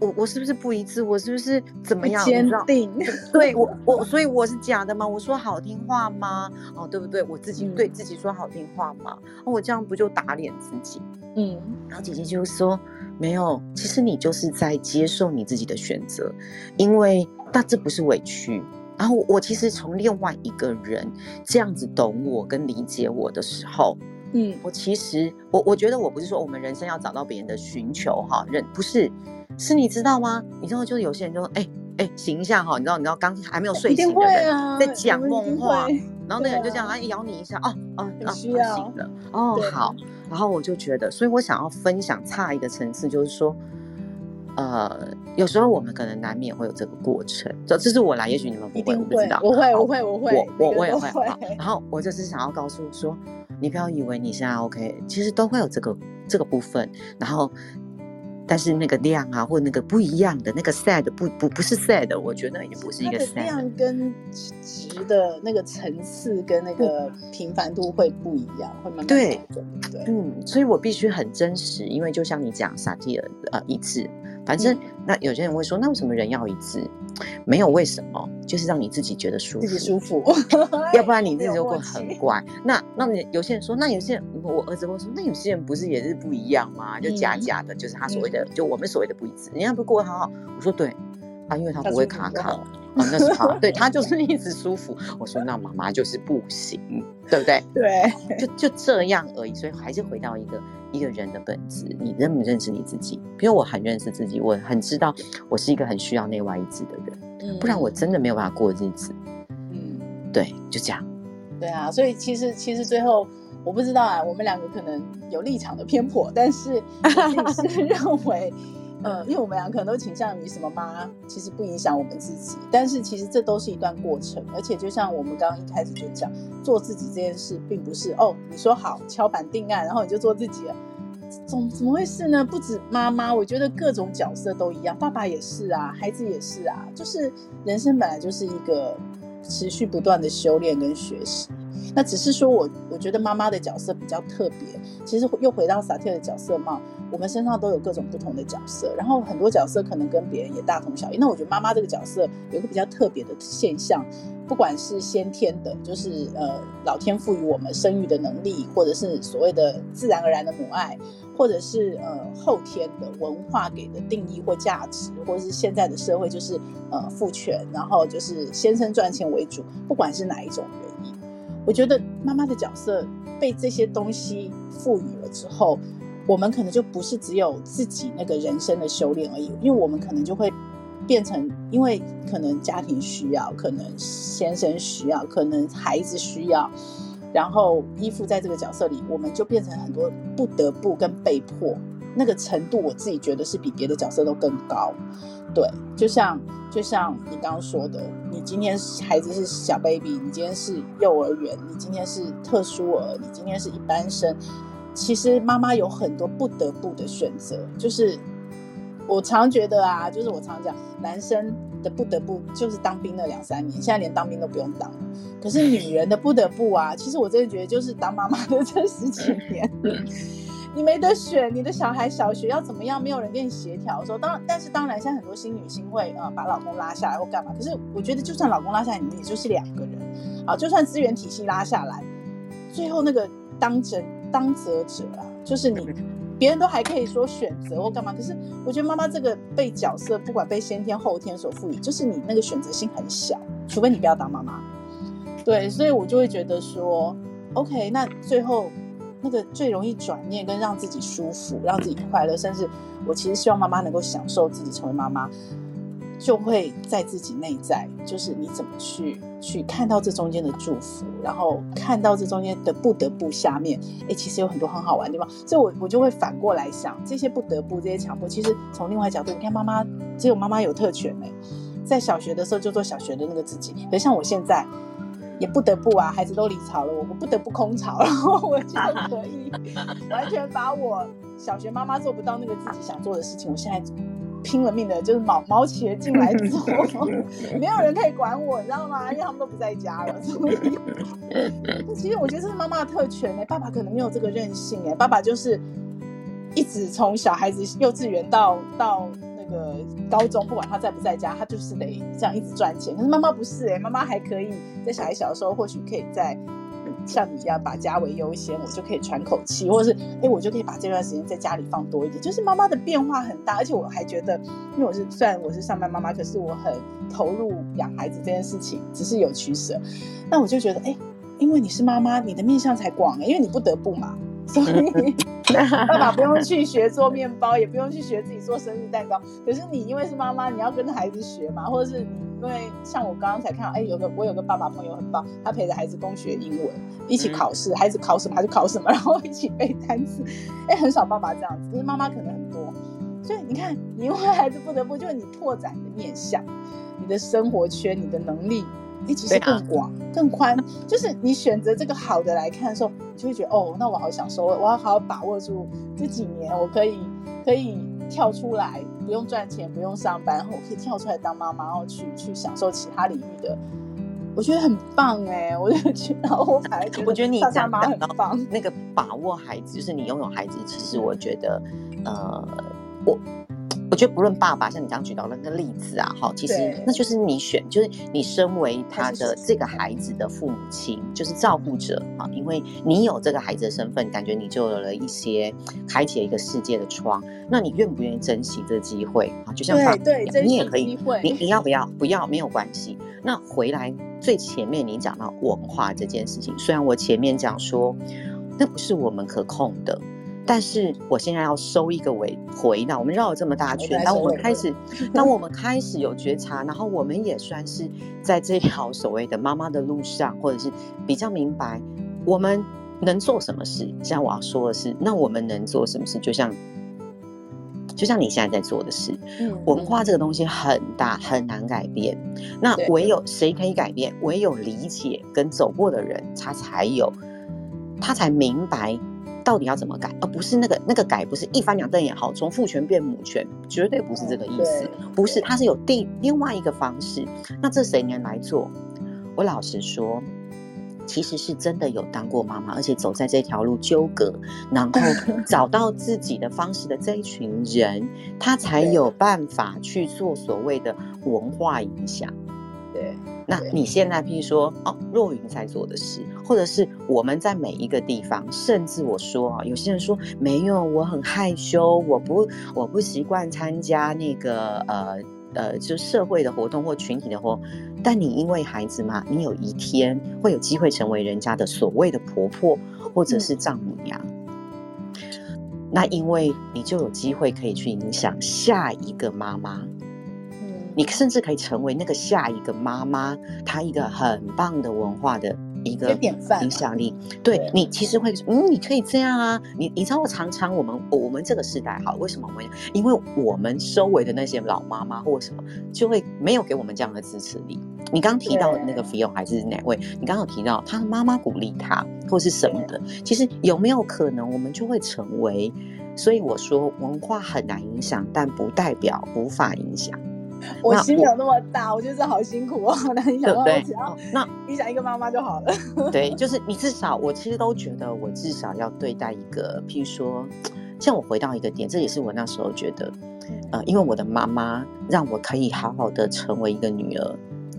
我，我是不是不一致？我是不是怎么样？坚定？对我 我，所以我是假的吗？我说好听话吗？哦，对不对？我自己对自己说好听话吗？哦，我这样不就打脸自己？嗯。然后姐姐就说，没有，其实你就是在接受你自己的选择，因为那这不是委屈。然后我其实从另外一个人这样子懂我跟理解我的时候。嗯，我其实我我觉得我不是说我们人生要找到别人的寻求哈，人不是，是你知道吗？你知道就是有些人就说，哎哎，醒一下哈，你知道你知道刚还没有睡醒的人在讲梦话，然后那个人就这样，啊咬你一下，哦哦哦，醒了，哦好，然后我就觉得，所以我想要分享差一个层次，就是说，呃，有时候我们可能难免会有这个过程，这这是我来，也许你们不会，我不知道，我会我会我会我我我也会，然后我就是想要告诉说。你不要以为你现在 OK，其实都会有这个这个部分，然后。但是那个量啊，或那个不一样的那个 sad 不不不是 sad，我觉得也不是一个 sad。量跟值的那个层次跟那个频繁度会不一样，会慢慢对对，嗯，所以我必须很真实，因为就像你讲萨提尔呃一致，反正、嗯、那有些人会说，那为什么人要一致？没有为什么，就是让你自己觉得舒服，自己舒服，要不然你自己就会 很怪。那那你有些人说，那有些人我儿子会说，那有些人不是也是不一样吗？就假假的，就是他所谓的，嗯、就我们所谓的不一致。人家不过得好好，我说对啊，因为他不会卡卡，啊，那是他，对他就是一直舒服。我说那妈妈就是不行，对不对？对，就就这样而已。所以还是回到一个。一个人的本质，你认不认识你自己？因为我很认识自己，我很知道我是一个很需要内外一致的人，嗯、不然我真的没有办法过日子。嗯，对，就这样。对啊，所以其实其实最后我不知道啊，我们两个可能有立场的偏颇，但是我是 认为。呃，因为我们俩可能都倾向于什么妈，其实不影响我们自己，但是其实这都是一段过程，而且就像我们刚刚一开始就讲，做自己这件事，并不是哦，你说好敲板定案，然后你就做自己，怎怎么回事呢？不止妈妈，我觉得各种角色都一样，爸爸也是啊，孩子也是啊，就是人生本来就是一个持续不断的修炼跟学习。那只是说我，我觉得妈妈的角色比较特别。其实又回到萨提尔的角色嘛，我们身上都有各种不同的角色，然后很多角色可能跟别人也大同小异。那我觉得妈妈这个角色有个比较特别的现象，不管是先天的，就是呃老天赋予我们生育的能力，或者是所谓的自然而然的母爱，或者是呃后天的文化给的定义或价值，或者是现在的社会就是呃父权，然后就是先生赚钱为主，不管是哪一种原因。我觉得妈妈的角色被这些东西赋予了之后，我们可能就不是只有自己那个人生的修炼而已，因为我们可能就会变成，因为可能家庭需要，可能先生需要，可能孩子需要，然后依附在这个角色里，我们就变成很多不得不跟被迫，那个程度，我自己觉得是比别的角色都更高。对，就像就像你刚刚说的，你今天孩子是小 baby，你今天是幼儿园，你今天是特殊儿，你今天是一般生，其实妈妈有很多不得不的选择。就是我常觉得啊，就是我常讲，男生的不得不就是当兵那两三年，现在连当兵都不用当。可是女人的不得不啊，其实我真的觉得就是当妈妈的这十几年。你没得选，你的小孩小学要怎么样？没有人跟你协调的时候，当然，但是当然，现在很多新女性会呃把老公拉下来或干嘛。可是我觉得，就算老公拉下来，你们也就是两个人啊。就算资源体系拉下来，最后那个当责当责者啊，就是你，别人都还可以说选择或干嘛。可是我觉得妈妈这个被角色，不管被先天后天所赋予，就是你那个选择性很小，除非你不要当妈妈。对，所以我就会觉得说，OK，那最后。那个最容易转念跟让自己舒服，让自己快乐，甚至我其实希望妈妈能够享受自己成为妈妈，就会在自己内在，就是你怎么去去看到这中间的祝福，然后看到这中间的不得不下面，哎，其实有很多很好玩的地方，所以我我就会反过来想，这些不得不，这些强迫，其实从另外角度，你看妈妈只有妈妈有特权呢，在小学的时候就做小学的那个自己，可像我现在。也不得不啊，孩子都离巢了，我不得不空巢，然后我就可以 完全把我小学妈妈做不到那个自己想做的事情，我现在拼了命的，就是卯卯起了劲来做，没有人可以管我，你知道吗？因为他们都不在家了，所以 其实我觉得这是妈妈的特权哎，爸爸可能没有这个韧性哎，爸爸就是一直从小孩子幼稚园到到。个高中，不管他在不在家，他就是得这样一直赚钱。可是妈妈不是哎、妈妈还可以在小孩小的时候，或许可以在、嗯、像你一样把家为优先，我就可以喘口气，或者是哎、我就可以把这段时间在家里放多一点。就是妈妈的变化很大，而且我还觉得，因为我是虽然我是上班妈妈，可是我很投入养孩子这件事情，只是有取舍。那我就觉得，哎、因为你是妈妈，你的面向才广哎、因为你不得不嘛。所以 爸爸不用 去学做面包，也不用去学自己做生日蛋糕。可是你因为是妈妈，你要跟着孩子学嘛，或者是你因为像我刚刚才看到，哎，有个我有个爸爸朋友很棒，他陪着孩子共学英文，一起考试，孩子考什么他就考什么，然后一起背单词。哎，很少爸爸这样子，可是妈妈可能很多。所以你看，你因为孩子不得不，就是你拓展你的面向，你的生活圈，你的能力。哎，其实更广、啊、更宽。就是你选择这个好的来看的时候，你就会觉得哦，那我好享受，我要好好把握住这几年，我可以可以跳出来，不用赚钱，不用上班，我可以跳出来当妈妈，然后去去享受其他领域的。我觉得很棒哎，我就觉得，然后我反而觉得，我觉得你讲妈很棒。那个把握孩子，就是你拥有孩子，其实我觉得，呃，我我觉得不论爸爸，像你刚刚举到那个例子啊，哈，其实那就是你选，就是你身为他的这个孩子的父母亲，就是照顾者啊，因为你有这个孩子的身份，感觉你就有了一些开启了一个世界的窗。那你愿不愿意珍惜这个机会啊？就像爸爸你也可以，你你要不要？不要没有关系。那回来。最前面你讲到文化这件事情，虽然我前面讲说那不是我们可控的，但是我现在要收一个尾回到我们绕了这么大圈，当我们开始，当我们开始有觉察，然后我们也算是在这条所谓的妈妈的路上，或者是比较明白我们能做什么事。现在我要说的是，那我们能做什么事？就像。就像你现在在做的事，嗯，文化这个东西很大，很难改变。那唯有谁可以改变？唯有理解跟走过的人，他才有，他才明白到底要怎么改，而不是那个那个改，不是一翻两瞪眼，好，从父权变母权，绝对不是这个意思。不是，他是有第另外一个方式。那这谁能来做？我老实说。其实是真的有当过妈妈，而且走在这条路纠葛，然后 找到自己的方式的这一群人，他才有办法去做所谓的文化影响。对，那你现在譬如说哦，若云在做的事，或者是我们在每一个地方，甚至我说啊，有些人说没有，我很害羞，我不我不习惯参加那个呃。呃，就社会的活动或群体的活动，但你因为孩子嘛，你有一天会有机会成为人家的所谓的婆婆或者是丈母娘，嗯、那因为你就有机会可以去影响下一个妈妈，嗯，你甚至可以成为那个下一个妈妈，她一个很棒的文化的。一个影响力，对，你其实会，嗯，你可以这样啊，你你知道，我常常我们我们这个时代，好，为什么我们？因为我们周围的那些老妈妈或什么，就会没有给我们这样的支持力。你刚提到的那个菲佣还是哪位？你刚刚有提到他的妈妈鼓励他，或是什么的？其实有没有可能，我们就会成为？所以我说，文化很难影响，但不代表无法影响。我心没有那么大，我，我觉得这好辛苦哦，那你想。要，那你想一个妈妈就好了。对，就是你至少，我其实都觉得，我至少要对待一个，譬如说，像我回到一个点，这也是我那时候觉得，呃，因为我的妈妈让我可以好好的成为一个女儿。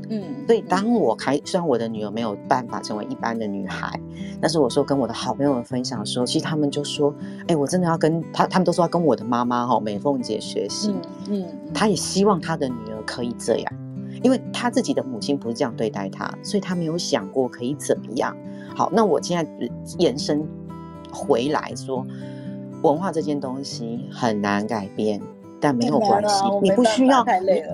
嗯，所以当我开，虽然我的女儿没有办法成为一般的女孩，但是我说跟我的好朋友们分享的时候，其实他们就说，哎，我真的要跟他，他们都说要跟我的妈妈哈美凤姐学习。嗯，嗯，他也希望她的女儿可以这样，因为她自己的母亲不是这样对待她，所以她没有想过可以怎么样。好，那我现在延伸回来说，文化这件东西很难改变。但没有关系，你不需要。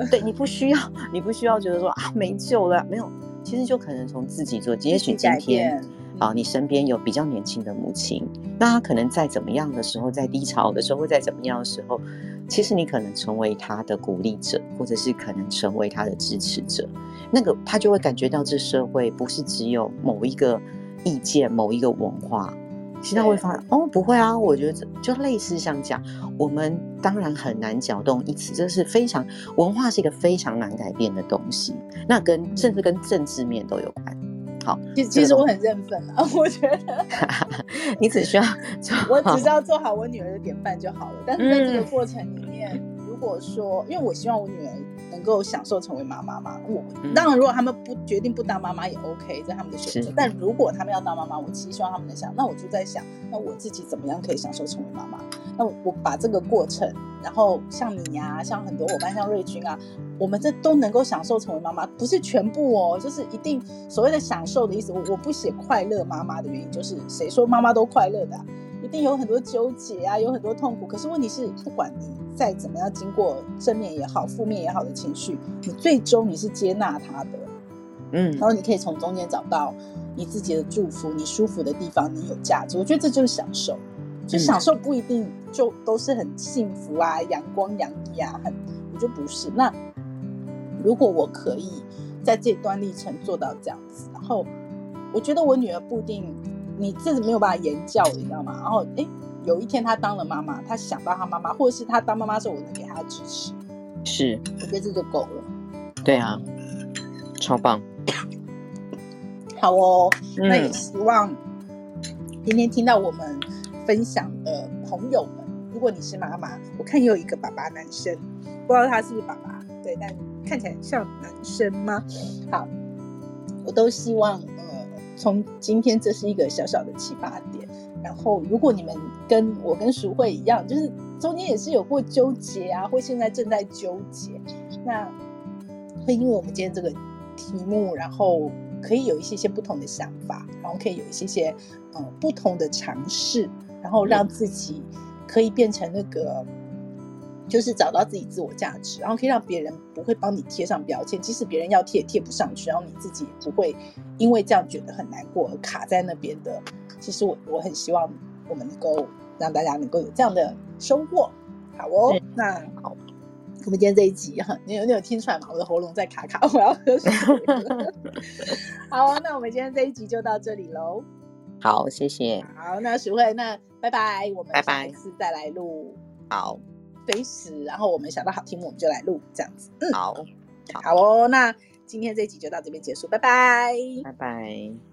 对，你不需要，你不需要觉得说啊没救了，没有。其实就可能从自己做。也许今天啊，你身边有比较年轻的母亲，那她可能在怎么样的时候，在低潮的时候，或在怎么样的时候，其实你可能成为她的鼓励者，或者是可能成为她的支持者。那个她就会感觉到这社会不是只有某一个意见、某一个文化。其他会发现哦，不会啊，我觉得这就类似像这样，我们当然很难搅动一词，这是非常文化是一个非常难改变的东西，那跟甚至跟政治面都有关。好，其实其实我很认份啊，我觉得 你只需要 做，我只需要做好我女儿的典范就好了。但是在这个过程里面，嗯、如果说，因为我希望我女儿。能够享受成为妈妈吗？我当然，如果他们不决定不当妈妈也 OK，这是他们的选择。但如果他们要当妈妈，我其实希望他们能想。那我就在想，那我自己怎么样可以享受成为妈妈？那我把这个过程，然后像你呀、啊，像很多伙伴，像瑞君啊，我们这都能够享受成为妈妈，不是全部哦，就是一定所谓的享受的意思。我我不写快乐妈妈的原因，就是谁说妈妈都快乐的、啊？一定有很多纠结啊，有很多痛苦。可是问题是，不管你再怎么样经过正面也好、负面也好的情绪，你最终你是接纳他的，嗯，然后你可以从中间找到你自己的祝福，你舒服的地方，你有价值。我觉得这就是享受。就享受不一定就都是很幸福啊、阳光洋溢啊，很，我觉得不是。那如果我可以在这段历程做到这样子。然后我觉得我女儿不一定，你自己没有办法言教，你知道吗？然后哎，有一天他当了妈妈，他想到他妈妈，或者是他当妈妈的时候，我能给他支持，是，我觉得这就够了。对啊，超棒。好哦，嗯、那也希望今天听到我们分享的朋友们，如果你是妈妈，我看也有一个爸爸男生，不知道他是不是爸爸，对，但看起来像男生吗？好，我都希望，呃，从今天这是一个小小的启发点。然后，如果你们跟我跟淑慧一样，就是中间也是有过纠结啊，或现在正在纠结，那会因为我们今天这个题目，然后。可以有一些些不同的想法，然后可以有一些些呃不同的尝试，然后让自己可以变成那个，就是找到自己自我价值，然后可以让别人不会帮你贴上标签，即使别人要贴也贴不上去，然后你自己也不会因为这样觉得很难过而卡在那边的。其实我我很希望我们能够让大家能够有这样的收获。好哦，那好。我们今天这一集哈，你有你有听出来吗？我的喉咙在卡卡，我要喝水。好哦，那我们今天这一集就到这里喽。好，谢谢。好，那徐慧，那拜拜，我们下一次再来录。好，随时，然后我们想到好题目，我们就来录，这样子。嗯，好，好哦。那今天这一集就到这边结束，拜拜，拜拜。